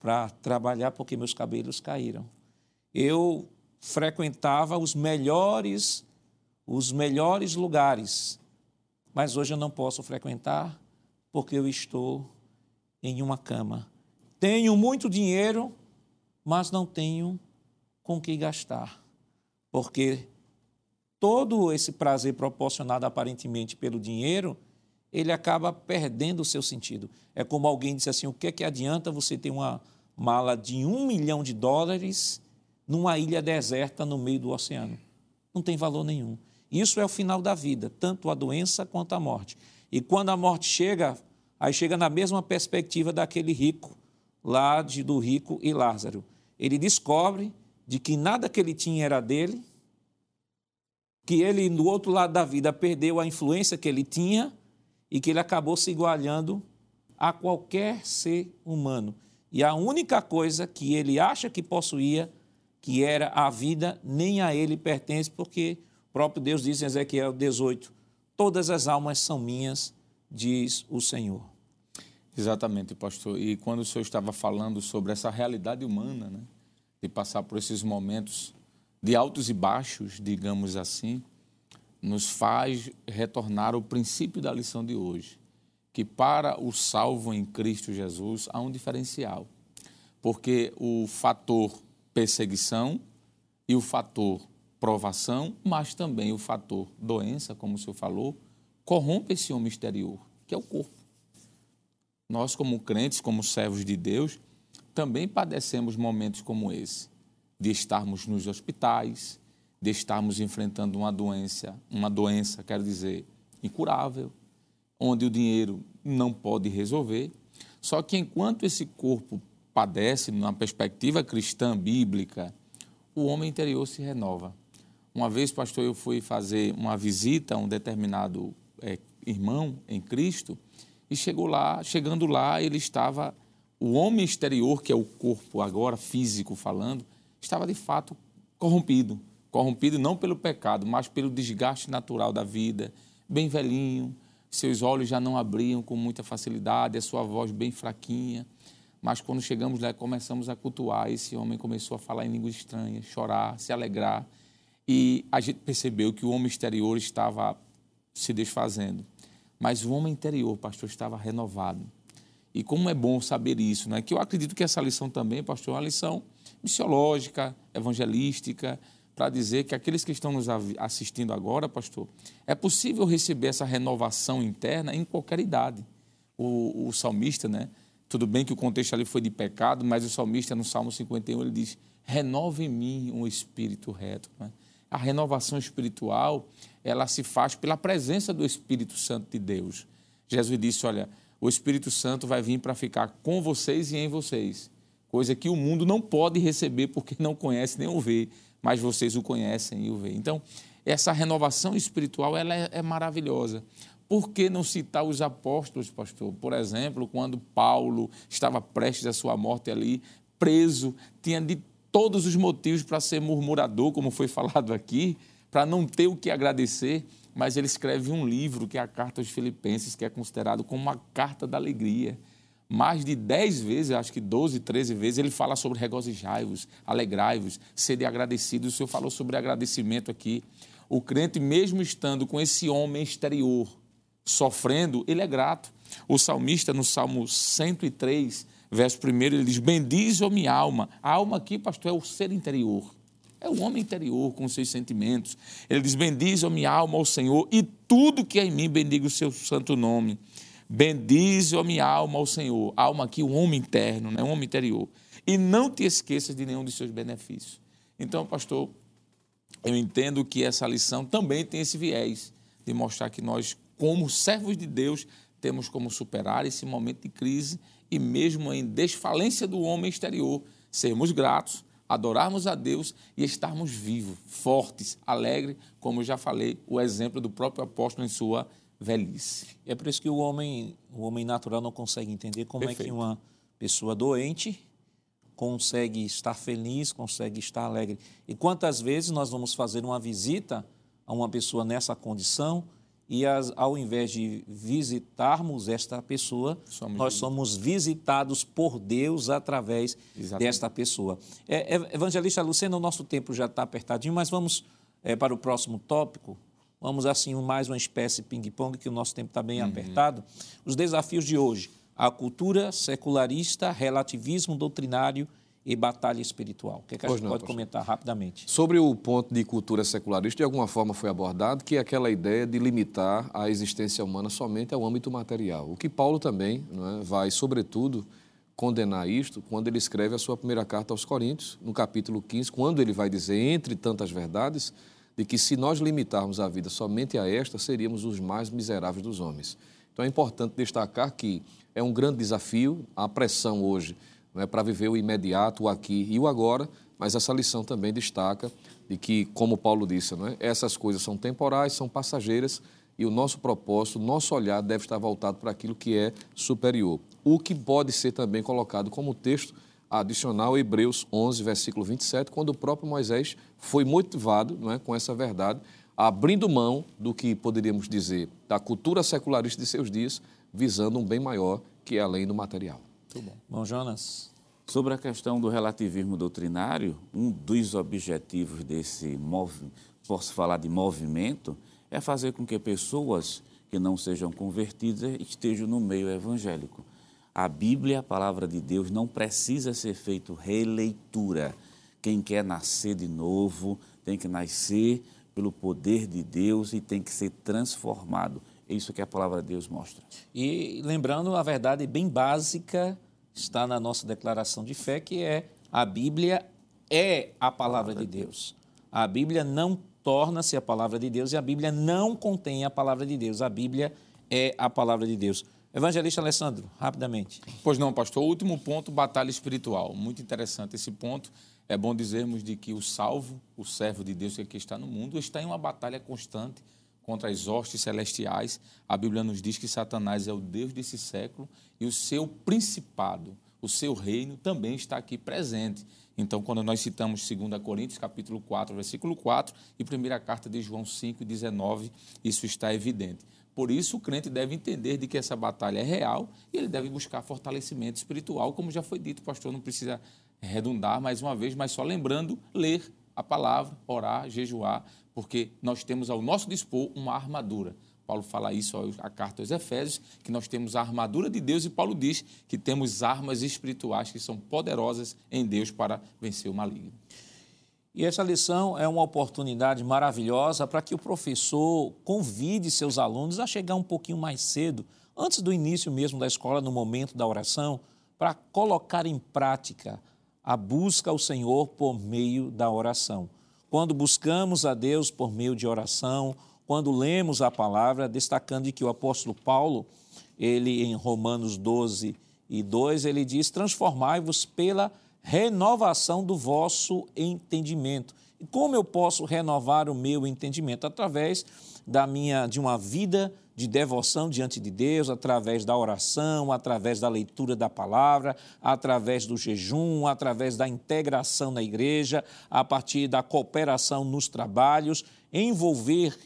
para trabalhar porque meus cabelos caíram. Eu frequentava os melhores os melhores lugares, mas hoje eu não posso frequentar porque eu estou em uma cama. Tenho muito dinheiro, mas não tenho com que gastar, porque todo esse prazer proporcionado aparentemente pelo dinheiro, ele acaba perdendo o seu sentido. É como alguém disse assim: o que é que adianta você ter uma mala de um milhão de dólares numa ilha deserta no meio do oceano? Não tem valor nenhum. Isso é o final da vida, tanto a doença quanto a morte. E quando a morte chega, aí chega na mesma perspectiva daquele rico, lá de, do rico e Lázaro. Ele descobre de que nada que ele tinha era dele, que ele, no outro lado da vida, perdeu a influência que ele tinha e que ele acabou se igualando a qualquer ser humano. E a única coisa que ele acha que possuía, que era a vida, nem a ele pertence, porque próprio Deus diz em Ezequiel 18: Todas as almas são minhas, diz o Senhor. Exatamente, pastor. E quando o senhor estava falando sobre essa realidade humana, né, de passar por esses momentos de altos e baixos, digamos assim, nos faz retornar ao princípio da lição de hoje, que para o salvo em Cristo Jesus há um diferencial, porque o fator perseguição e o fator provação, mas também o fator doença, como o senhor falou, corrompe esse homem exterior, que é o corpo. Nós, como crentes, como servos de Deus, também padecemos momentos como esse, de estarmos nos hospitais, de estarmos enfrentando uma doença, uma doença, quero dizer, incurável, onde o dinheiro não pode resolver. Só que enquanto esse corpo padece, na perspectiva cristã bíblica, o homem interior se renova. Uma vez, pastor, eu fui fazer uma visita a um determinado é, irmão em Cristo e chegou lá, chegando lá, ele estava o homem exterior, que é o corpo agora físico falando, estava de fato corrompido, corrompido não pelo pecado, mas pelo desgaste natural da vida, bem velhinho, seus olhos já não abriam com muita facilidade, a sua voz bem fraquinha. Mas quando chegamos lá, começamos a cultuar, esse homem começou a falar em língua estranha, chorar, se alegrar. E a gente percebeu que o homem exterior estava se desfazendo, mas o homem interior, pastor, estava renovado. E como é bom saber isso, né? Que eu acredito que essa lição também, pastor, é uma lição missiológica, evangelística, para dizer que aqueles que estão nos assistindo agora, pastor, é possível receber essa renovação interna em qualquer idade. O, o salmista, né? Tudo bem que o contexto ali foi de pecado, mas o salmista no Salmo 51 ele diz: renova em mim um espírito reto. Né? A renovação espiritual, ela se faz pela presença do Espírito Santo de Deus. Jesus disse, olha, o Espírito Santo vai vir para ficar com vocês e em vocês, coisa que o mundo não pode receber porque não conhece nem o vê, mas vocês o conhecem e o veem. Então, essa renovação espiritual ela é, é maravilhosa. Por que não citar os apóstolos, pastor? Por exemplo, quando Paulo estava prestes à sua morte ali, preso, tinha de todos os motivos para ser murmurador, como foi [laughs] falado aqui, para não ter o que agradecer, mas ele escreve um livro que é a Carta aos Filipenses, que é considerado como uma carta da alegria. Mais de dez vezes, acho que 12, 13 vezes, ele fala sobre regozijai-vos, alegrai-vos, sede agradecidos. O Senhor falou sobre agradecimento aqui. O crente, mesmo estando com esse homem exterior, sofrendo, ele é grato. O salmista, no Salmo 103, verso 1, ele diz: Bendize, ó minha alma. A alma aqui, pastor, é o ser interior. É o homem interior com os seus sentimentos. Ele diz: Bendize, ó minha alma, ao Senhor, e tudo que é em mim bendiga o seu santo nome. Bendize, ó minha alma, ao Senhor. Alma aqui, um homem interno, né? um homem interior. E não te esqueças de nenhum de seus benefícios. Então, pastor, eu entendo que essa lição também tem esse viés de mostrar que nós, como servos de Deus, temos como superar esse momento de crise e mesmo em desfalência do homem exterior, sermos gratos, adorarmos a Deus e estarmos vivos, fortes, alegres, como já falei, o exemplo do próprio apóstolo em sua velhice. É por isso que o homem, o homem natural não consegue entender como Perfeito. é que uma pessoa doente consegue estar feliz, consegue estar alegre. E quantas vezes nós vamos fazer uma visita a uma pessoa nessa condição e as, ao invés de visitarmos esta pessoa, somos nós somos visitados por Deus através Exatamente. desta pessoa. É, é, evangelista Luciano, o nosso tempo já está apertadinho, mas vamos é, para o próximo tópico. Vamos assim, mais uma espécie ping-pong, que o nosso tempo está bem uhum. apertado. Os desafios de hoje: a cultura secularista, relativismo doutrinário e batalha espiritual. O que, é que a gente não, pode comentar rapidamente? Sobre o ponto de cultura secularista, de alguma forma foi abordado que é aquela ideia de limitar a existência humana somente ao âmbito material. O que Paulo também é, vai, sobretudo, condenar isto quando ele escreve a sua primeira carta aos Coríntios, no capítulo 15, quando ele vai dizer, entre tantas verdades, de que se nós limitarmos a vida somente a esta, seríamos os mais miseráveis dos homens. Então é importante destacar que é um grande desafio, a pressão hoje é para viver o imediato, o aqui e o agora, mas essa lição também destaca de que, como Paulo disse, não é? essas coisas são temporais, são passageiras e o nosso propósito, o nosso olhar deve estar voltado para aquilo que é superior. O que pode ser também colocado como texto adicional Hebreus 11, versículo 27, quando o próprio Moisés foi motivado não é, com essa verdade, abrindo mão do que poderíamos dizer da cultura secularista de seus dias, visando um bem maior que é além do material. Muito bom. Bom, Jonas. Sobre a questão do relativismo doutrinário, um dos objetivos desse posso falar de movimento, é fazer com que pessoas que não sejam convertidas estejam no meio evangélico. A Bíblia, a palavra de Deus, não precisa ser feito releitura. Quem quer nascer de novo tem que nascer pelo poder de Deus e tem que ser transformado. É isso que a palavra de Deus mostra. E lembrando a verdade bem básica, está na nossa declaração de fé, que é a Bíblia é a palavra de Deus. A Bíblia não torna-se a palavra de Deus e a Bíblia não contém a palavra de Deus. A Bíblia é a palavra de Deus. Evangelista Alessandro, rapidamente. Pois não, pastor. Último ponto, batalha espiritual. Muito interessante esse ponto. É bom dizermos de que o salvo, o servo de Deus que aqui está no mundo, está em uma batalha constante contra as hostes celestiais. A Bíblia nos diz que Satanás é o Deus desse século e o seu principado, o seu reino também está aqui presente. Então, quando nós citamos 2 Coríntios, capítulo 4, versículo 4, e primeira carta de João 5, 19, isso está evidente. Por isso, o crente deve entender de que essa batalha é real e ele deve buscar fortalecimento espiritual, como já foi dito, pastor, não precisa redundar mais uma vez, mas só lembrando, ler a palavra, orar, jejuar, porque nós temos ao nosso dispor uma armadura. Paulo fala isso a carta aos Efésios, que nós temos a armadura de Deus, e Paulo diz que temos armas espirituais que são poderosas em Deus para vencer o maligno. E essa lição é uma oportunidade maravilhosa para que o professor convide seus alunos a chegar um pouquinho mais cedo, antes do início mesmo da escola, no momento da oração, para colocar em prática a busca ao Senhor por meio da oração. Quando buscamos a Deus por meio de oração, quando lemos a palavra, destacando que o apóstolo Paulo, ele em Romanos 12 e 2, ele diz: transformai-vos pela renovação do vosso entendimento. E como eu posso renovar o meu entendimento? Através da minha de uma vida de devoção diante de Deus através da oração, através da leitura da palavra, através do jejum, através da integração na igreja, a partir da cooperação nos trabalhos, envolver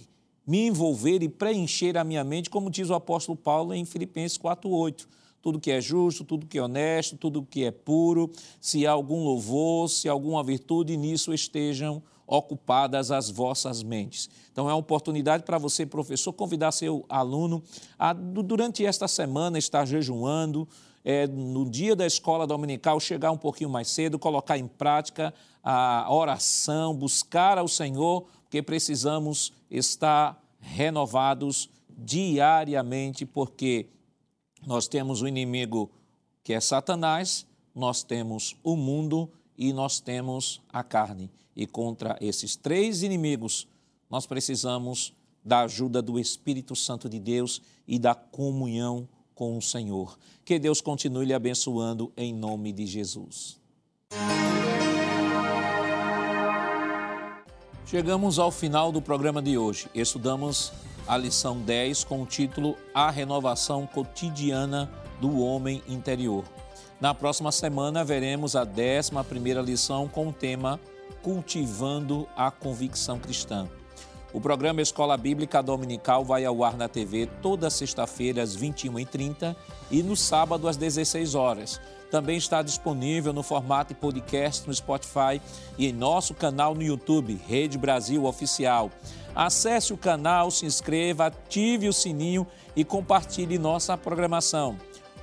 me envolver e preencher a minha mente, como diz o apóstolo Paulo em Filipenses 4:8 tudo que é justo, tudo que é honesto, tudo que é puro, se há algum louvor, se há alguma virtude, nisso estejam ocupadas as vossas mentes. Então, é uma oportunidade para você, professor, convidar seu aluno a, durante esta semana, estar jejuando, é, no dia da escola dominical, chegar um pouquinho mais cedo, colocar em prática a oração, buscar ao Senhor, porque precisamos estar renovados diariamente, porque nós temos o inimigo que é Satanás, nós temos o mundo e nós temos a carne. E contra esses três inimigos, nós precisamos da ajuda do Espírito Santo de Deus e da comunhão com o Senhor. Que Deus continue lhe abençoando em nome de Jesus. Chegamos ao final do programa de hoje. Estudamos a lição 10 com o título A Renovação Cotidiana do Homem Interior. Na próxima semana veremos a 11 lição com o tema Cultivando a Convicção Cristã. O programa Escola Bíblica Dominical vai ao ar na TV toda sexta-feira às 21h30 e no sábado às 16 horas. Também está disponível no formato podcast no Spotify e em nosso canal no YouTube, Rede Brasil Oficial. Acesse o canal, se inscreva, ative o sininho e compartilhe nossa programação.